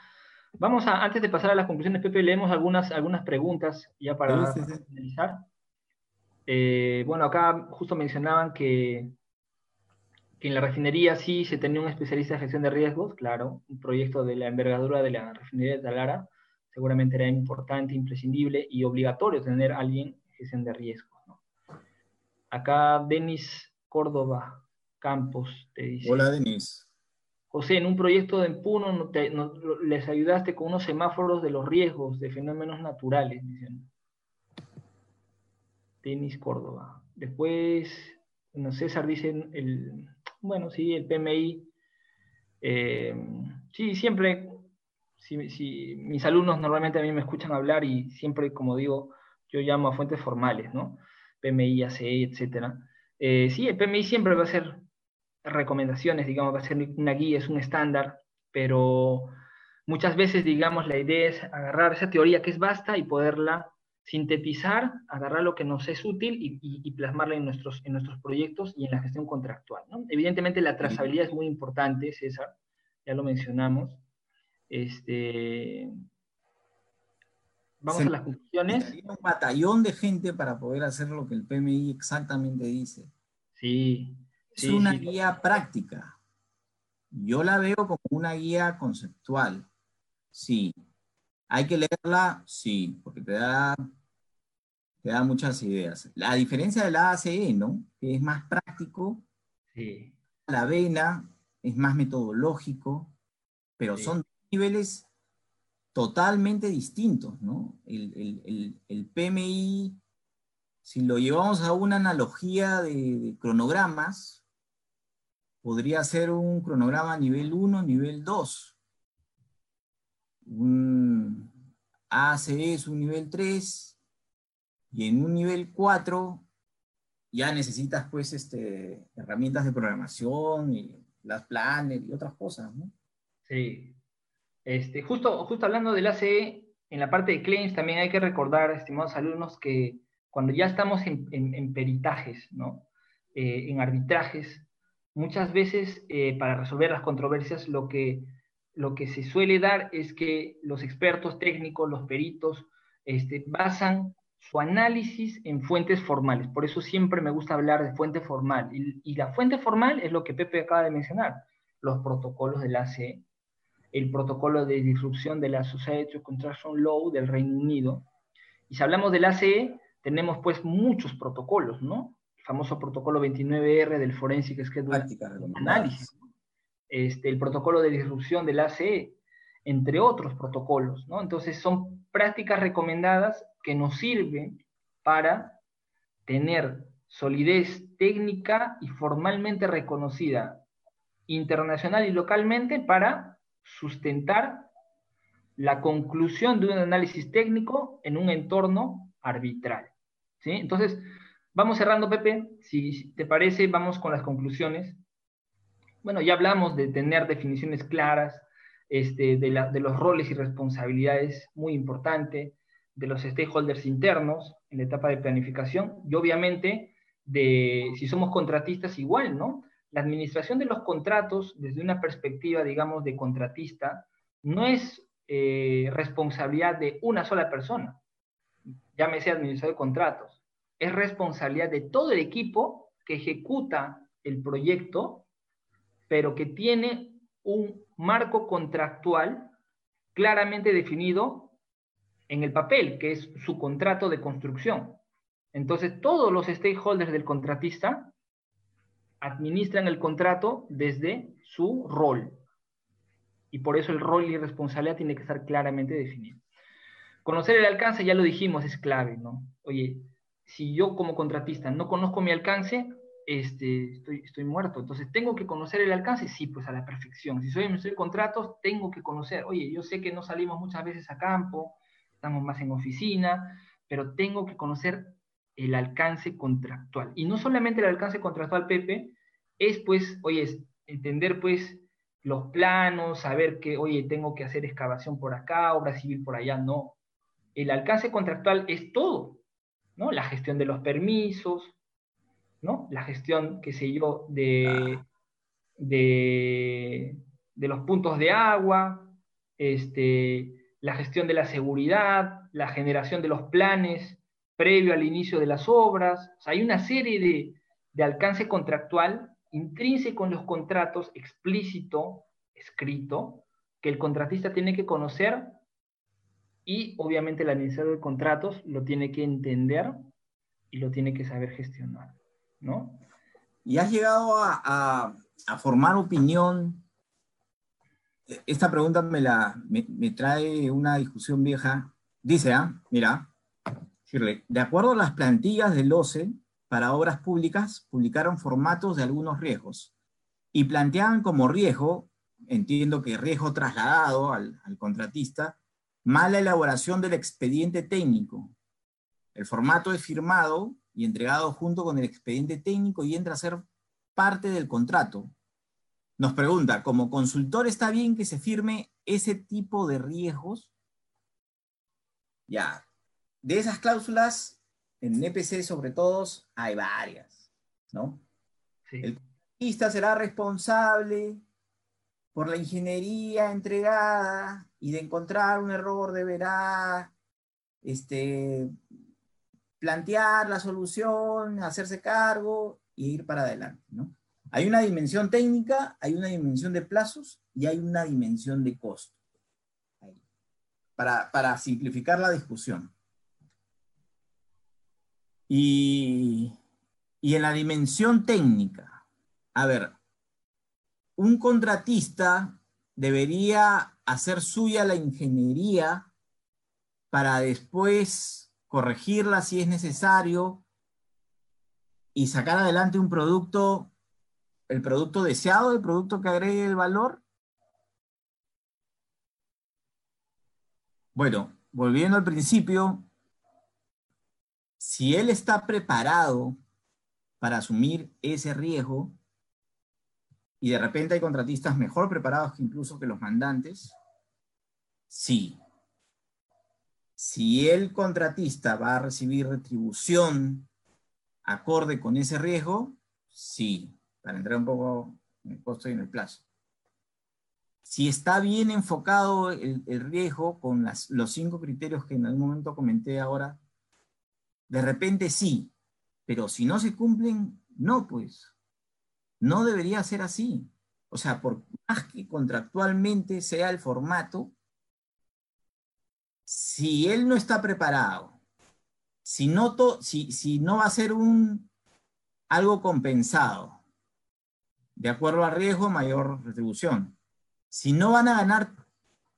Vamos a, antes de pasar a las conclusiones, Pepe, leemos algunas, algunas preguntas ya para finalizar. Eh, bueno, acá justo mencionaban que, que en la refinería sí se tenía un especialista en gestión de riesgos, claro, un proyecto de la envergadura de la refinería de Talara, seguramente era importante, imprescindible y obligatorio tener a alguien en gestión de riesgo. Acá Denis Córdoba Campos te dice. Hola Denis. José, en un proyecto de Empuno les ayudaste con unos semáforos de los riesgos de fenómenos naturales, dicen. Denis Córdoba. Después, no, César dice, el, bueno, sí, el PMI. Eh, sí, siempre si, mis alumnos normalmente a mí me escuchan hablar y siempre, como digo, yo llamo a fuentes formales, ¿no? PMI, ACE, etc. Eh, sí, el PMI siempre va a ser recomendaciones, digamos, va a ser una guía, es un estándar, pero muchas veces, digamos, la idea es agarrar esa teoría que es vasta y poderla sintetizar, agarrar lo que nos es útil y, plasmarla en nuestros, en nuestros proyectos y en la gestión contractual. Evidentemente la trazabilidad es muy importante, César, ya lo mencionamos. Este, vamos a las conclusiones. un batallón de gente para poder hacer lo que el PMI exactamente dice. Sí. Es una guía práctica. Yo la veo como una guía conceptual. Sí. ¿Hay que leerla? Sí, porque te da, te da muchas ideas. La diferencia de la ACE, ¿no? Que es más práctico. Sí. La vena es más metodológico, pero son niveles totalmente distintos, ¿no? El, PMI, si lo llevamos a una analogía de, cronogramas, podría ser un cronograma nivel 1, nivel 2. Un ACE es un nivel 3, y en un nivel 4 ya necesitas pues este, herramientas de programación y las planes y otras cosas, ¿no? Sí, este, justo, justo hablando del ACE, en la parte de claims también hay que recordar, estimados alumnos, que cuando ya estamos en, peritajes, ¿no? Eh, en arbitrajes, muchas veces eh, para resolver las controversias lo que, lo que se suele dar es que los expertos técnicos, los peritos, este, basan su análisis en fuentes formales. Por eso siempre me gusta hablar de fuente formal. Y, y la fuente formal es lo que Pepe acaba de mencionar, los protocolos del ACE, el protocolo de disrupción de la Society of Contraction Law del Reino Unido. Y si hablamos del ACE, tenemos pues muchos protocolos, ¿no? El famoso protocolo 29R del Forensic Schedule Análisis, este, el protocolo de disrupción del ACE, entre otros protocolos, ¿no? Entonces son prácticas recomendadas que nos sirven para tener solidez técnica y formalmente reconocida internacional y localmente para sustentar la conclusión de un análisis técnico en un entorno arbitral. ¿sí? Entonces, vamos cerrando, Pepe. Si te parece, vamos con las conclusiones. Bueno, ya hablamos de tener definiciones claras, este, de, de los roles y responsabilidades, muy importante, de los stakeholders internos en la etapa de planificación y obviamente de si somos contratistas igual, ¿no? la administración de los contratos desde una perspectiva, digamos, de contratista, no es eh, responsabilidad de una sola persona, llámese administrador de contratos, es responsabilidad de todo el equipo que ejecuta el proyecto, pero que tiene un marco contractual claramente definido en el papel, que es su contrato de construcción. Entonces, todos los stakeholders del contratista administran el contrato desde su rol. Y por eso el rol y responsabilidad tiene que estar claramente definido. Conocer el alcance, ya lo dijimos, es clave, ¿no? Oye, si yo como contratista no conozco mi alcance, este, estoy, muerto. Entonces, ¿tengo que conocer el alcance? Sí, pues a la perfección. Si soy emisor de contratos, tengo que conocer. Oye, yo sé que no salimos muchas veces a campo, estamos más en oficina, pero tengo que conocer el alcance contractual. Y no solamente el alcance contractual, Pepe, es pues, oye, entender pues los planos, saber que, oye, tengo que hacer excavación por acá, obra civil por allá, no. El alcance contractual es todo, ¿no? La gestión de los permisos, ¿no? La gestión, qué sé yo, de, de, de los puntos de agua, este, la gestión de la seguridad, la generación de los planes previo al inicio de las obras. O sea, hay una serie de, de alcance contractual intrínseco en los contratos, explícito, escrito, que el contratista tiene que conocer y obviamente el administrador de contratos lo tiene que entender y lo tiene que saber gestionar, ¿no? ¿Y has llegado a, formar opinión? Esta pregunta me, la, me trae una discusión vieja. Dice, ah, mira, de acuerdo a las plantillas del OCE para obras públicas, publicaron formatos de algunos riesgos y planteaban como riesgo, entiendo que riesgo trasladado al, contratista, mala elaboración del expediente técnico. El formato es firmado y entregado junto con el expediente técnico y entra a ser parte del contrato. Nos pregunta, ¿como consultor está bien que se firme ese tipo de riesgos? Ya, de esas cláusulas, en EPC sobre todo, hay varias, ¿no? El contratista será responsable por la ingeniería entregada y de encontrar un error deberá este, plantear la solución, hacerse cargo e ir para adelante. ¿no? Hay una dimensión técnica, hay una dimensión de plazos y hay una dimensión de costo. Para, simplificar la discusión. Y, y en la dimensión técnica, a ver, un contratista debería hacer suya la ingeniería para después corregirla si es necesario y sacar adelante un producto, el producto deseado, el producto que agregue el valor. Bueno, volviendo al principio, si él está preparado para asumir ese riesgo, y de repente hay contratistas mejor preparados que incluso que los mandantes, sí. Si el contratista va a recibir retribución acorde con ese riesgo, sí, para entrar un poco en el costo y en el plazo. Si está bien enfocado el, riesgo con los cinco criterios que en algún momento comenté ahora, de repente sí, pero si no se cumplen, no, pues. No debería ser así. O sea, por más que contractualmente sea el formato, si él no está preparado, si no, si, si no va a ser un, algo compensado, de acuerdo al riesgo, mayor retribución. Si no van a ganar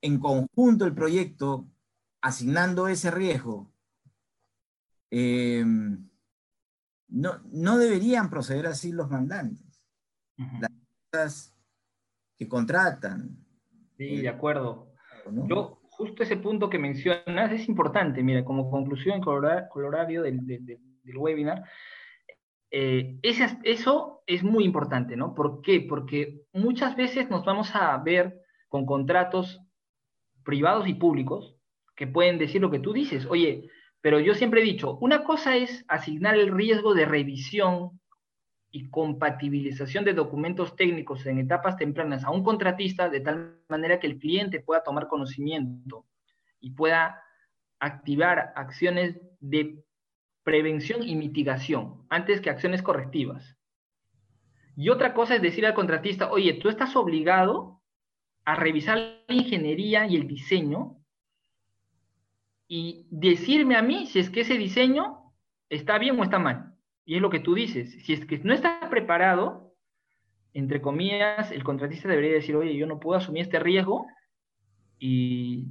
en conjunto el proyecto asignando ese riesgo, eh, no, no deberían proceder así los mandantes las que contratan. Sí, de acuerdo. Yo, justo ese punto que mencionas es importante, mira, como conclusión colorario del, del, webinar, eh, eso es muy importante, ¿no? ¿Por qué? Porque muchas veces nos vamos a ver con contratos privados y públicos que pueden decir lo que tú dices. Oye, pero yo siempre he dicho, una cosa es asignar el riesgo de revisión y compatibilización de documentos técnicos en etapas tempranas a un contratista de tal manera que el cliente pueda tomar conocimiento y pueda activar acciones de prevención y mitigación antes que acciones correctivas. Y otra cosa es decir al contratista, oye, tú estás obligado a revisar la ingeniería y el diseño y decirme a mí si es que ese diseño está bien o está mal. Y es lo que tú dices, si es que no está preparado, entre comillas, el contratista debería decir, oye, yo no puedo asumir este riesgo y,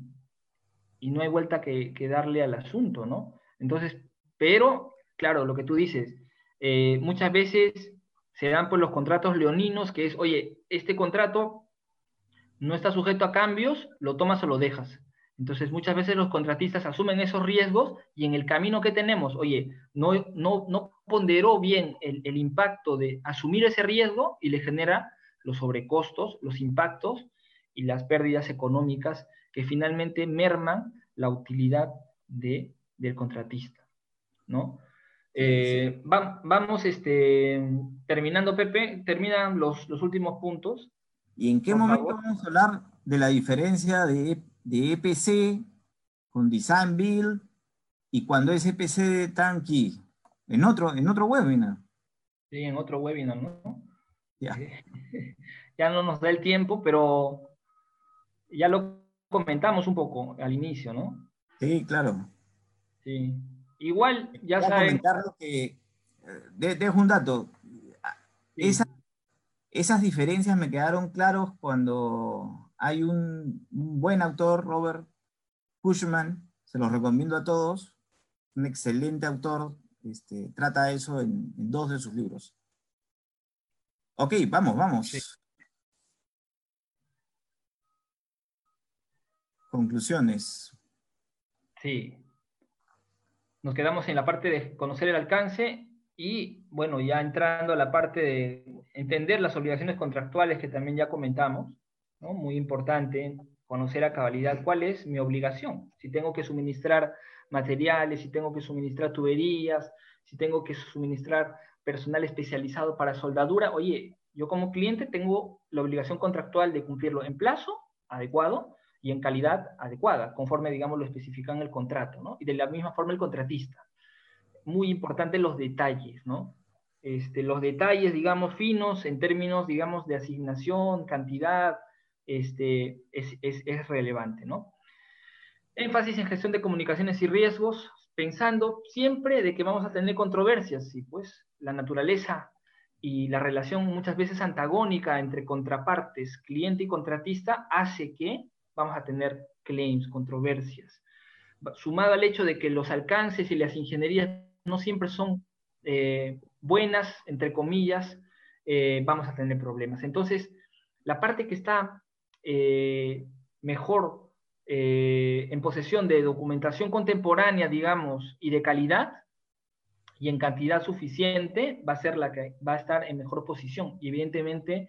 no hay vuelta que, darle al asunto, ¿no? Entonces, pero, claro, lo que tú dices, eh, muchas veces se dan por los contratos leoninos, que es, oye, este contrato no está sujeto a cambios, lo tomas o lo dejas. Entonces, muchas veces los contratistas asumen esos riesgos y en el camino que tenemos, oye, no, no, no ponderó bien el, impacto de asumir ese riesgo y le genera los sobrecostos, los impactos y las pérdidas económicas que finalmente merman la utilidad de, del contratista, ¿no? Eh, vamos este, terminando, Pepe, terminan los, los últimos puntos. ¿Y en qué momento vamos a hablar de la diferencia de de EPC con Design Build y cuando es EPC de Tanky, en otro, en otro webinar. Sí, en otro webinar, ¿no? Ya. ya no nos da el tiempo, pero ya lo comentamos un poco al inicio, ¿no? Sí, claro. Sí. Igual, ya saben. que. Eh, dejo un dato. esas diferencias me quedaron claros cuando hay un, buen autor, Robert Cushman, se los recomiendo a todos, un excelente autor, este, trata eso en, dos de sus libros. Ok, vamos, vamos. Conclusiones. Sí. nos quedamos en la parte de conocer el alcance y, bueno, ya entrando a la parte de entender las obligaciones contractuales que también ya comentamos, ¿no? Muy importante conocer a cabalidad cuál es mi obligación. Si tengo que suministrar materiales, si tengo que suministrar tuberías, si tengo que suministrar personal especializado para soldadura, oye, yo como cliente tengo la obligación contractual de cumplirlo en plazo adecuado y en calidad adecuada, conforme, digamos, lo especifica en el contrato, ¿no? Y de la misma forma el contratista. Muy importante los detalles, ¿no? Este, los detalles, digamos, finos en términos, digamos, de asignación, cantidad, este, es, es, es relevante, ¿no? Énfasis en gestión de comunicaciones y riesgos, pensando siempre de que vamos a tener controversias, y pues la naturaleza y la relación muchas veces antagónica entre contrapartes, cliente y contratista, hace que vamos a tener claims, controversias. Sumado al hecho de que los alcances y las ingenierías no siempre son eh, buenas, entre comillas, eh, vamos a tener problemas. Entonces, la parte que está eh, mejor en posesión de documentación contemporánea, digamos, y de calidad, y en cantidad suficiente, va a ser la que va a estar en mejor posición. Y evidentemente,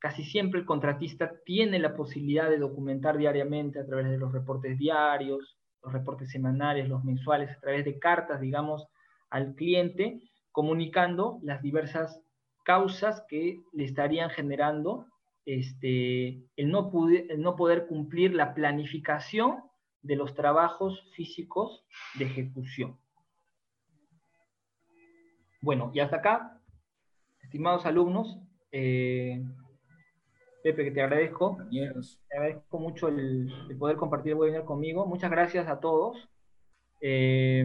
casi siempre el contratista tiene la posibilidad de documentar diariamente a través de los reportes diarios, los reportes semanales, los mensuales, a través de cartas, digamos, al cliente, comunicando las diversas causas que le estarían generando este, el, no el no poder cumplir la planificación de los trabajos físicos de ejecución. Bueno, y hasta acá, estimados alumnos, eh, Pepe, que te agradezco. Te agradezco mucho el, poder compartir el webinar conmigo. Muchas gracias a todos. Eh,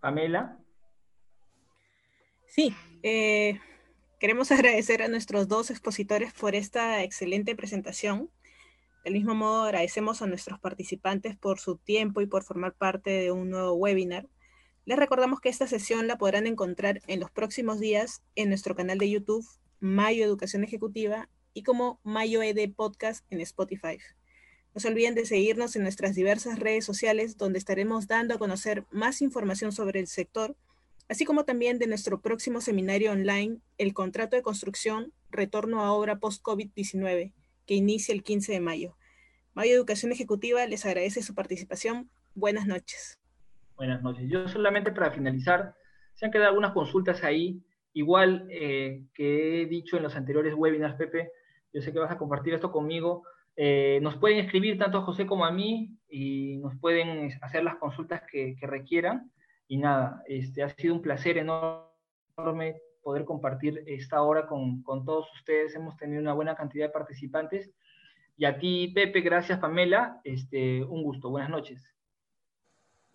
Pamela. Sí, eh, queremos agradecer a nuestros dos expositores por esta excelente presentación. Del mismo modo, agradecemos a nuestros participantes por su tiempo y por formar parte de un nuevo webinar. Les recordamos que esta sesión la podrán encontrar en los próximos días en nuestro canal de YouTube, Mayo Educación Ejecutiva, y como Mayo ED Podcast en Spotify. No se olviden de seguirnos en nuestras diversas redes sociales donde estaremos dando a conocer más información sobre el sector, así como también de nuestro próximo seminario online, el contrato de construcción, retorno a obra post-COVID-19, que inicia el 15 de mayo. Mayo Educación Ejecutiva les agradece su participación. Buenas noches. Buenas noches. Yo solamente para finalizar, se han quedado algunas consultas ahí, igual eh, que he dicho en los anteriores webinars, Pepe, yo sé que vas a compartir esto conmigo. Eh, nos pueden escribir tanto a José como a mí y nos pueden hacer las consultas que, requieran. Y nada, este, ha sido un placer enorme poder compartir esta hora con, con todos ustedes. Hemos tenido una buena cantidad de participantes. Y a ti, Pepe, gracias, Pamela. Este, un gusto. Buenas noches.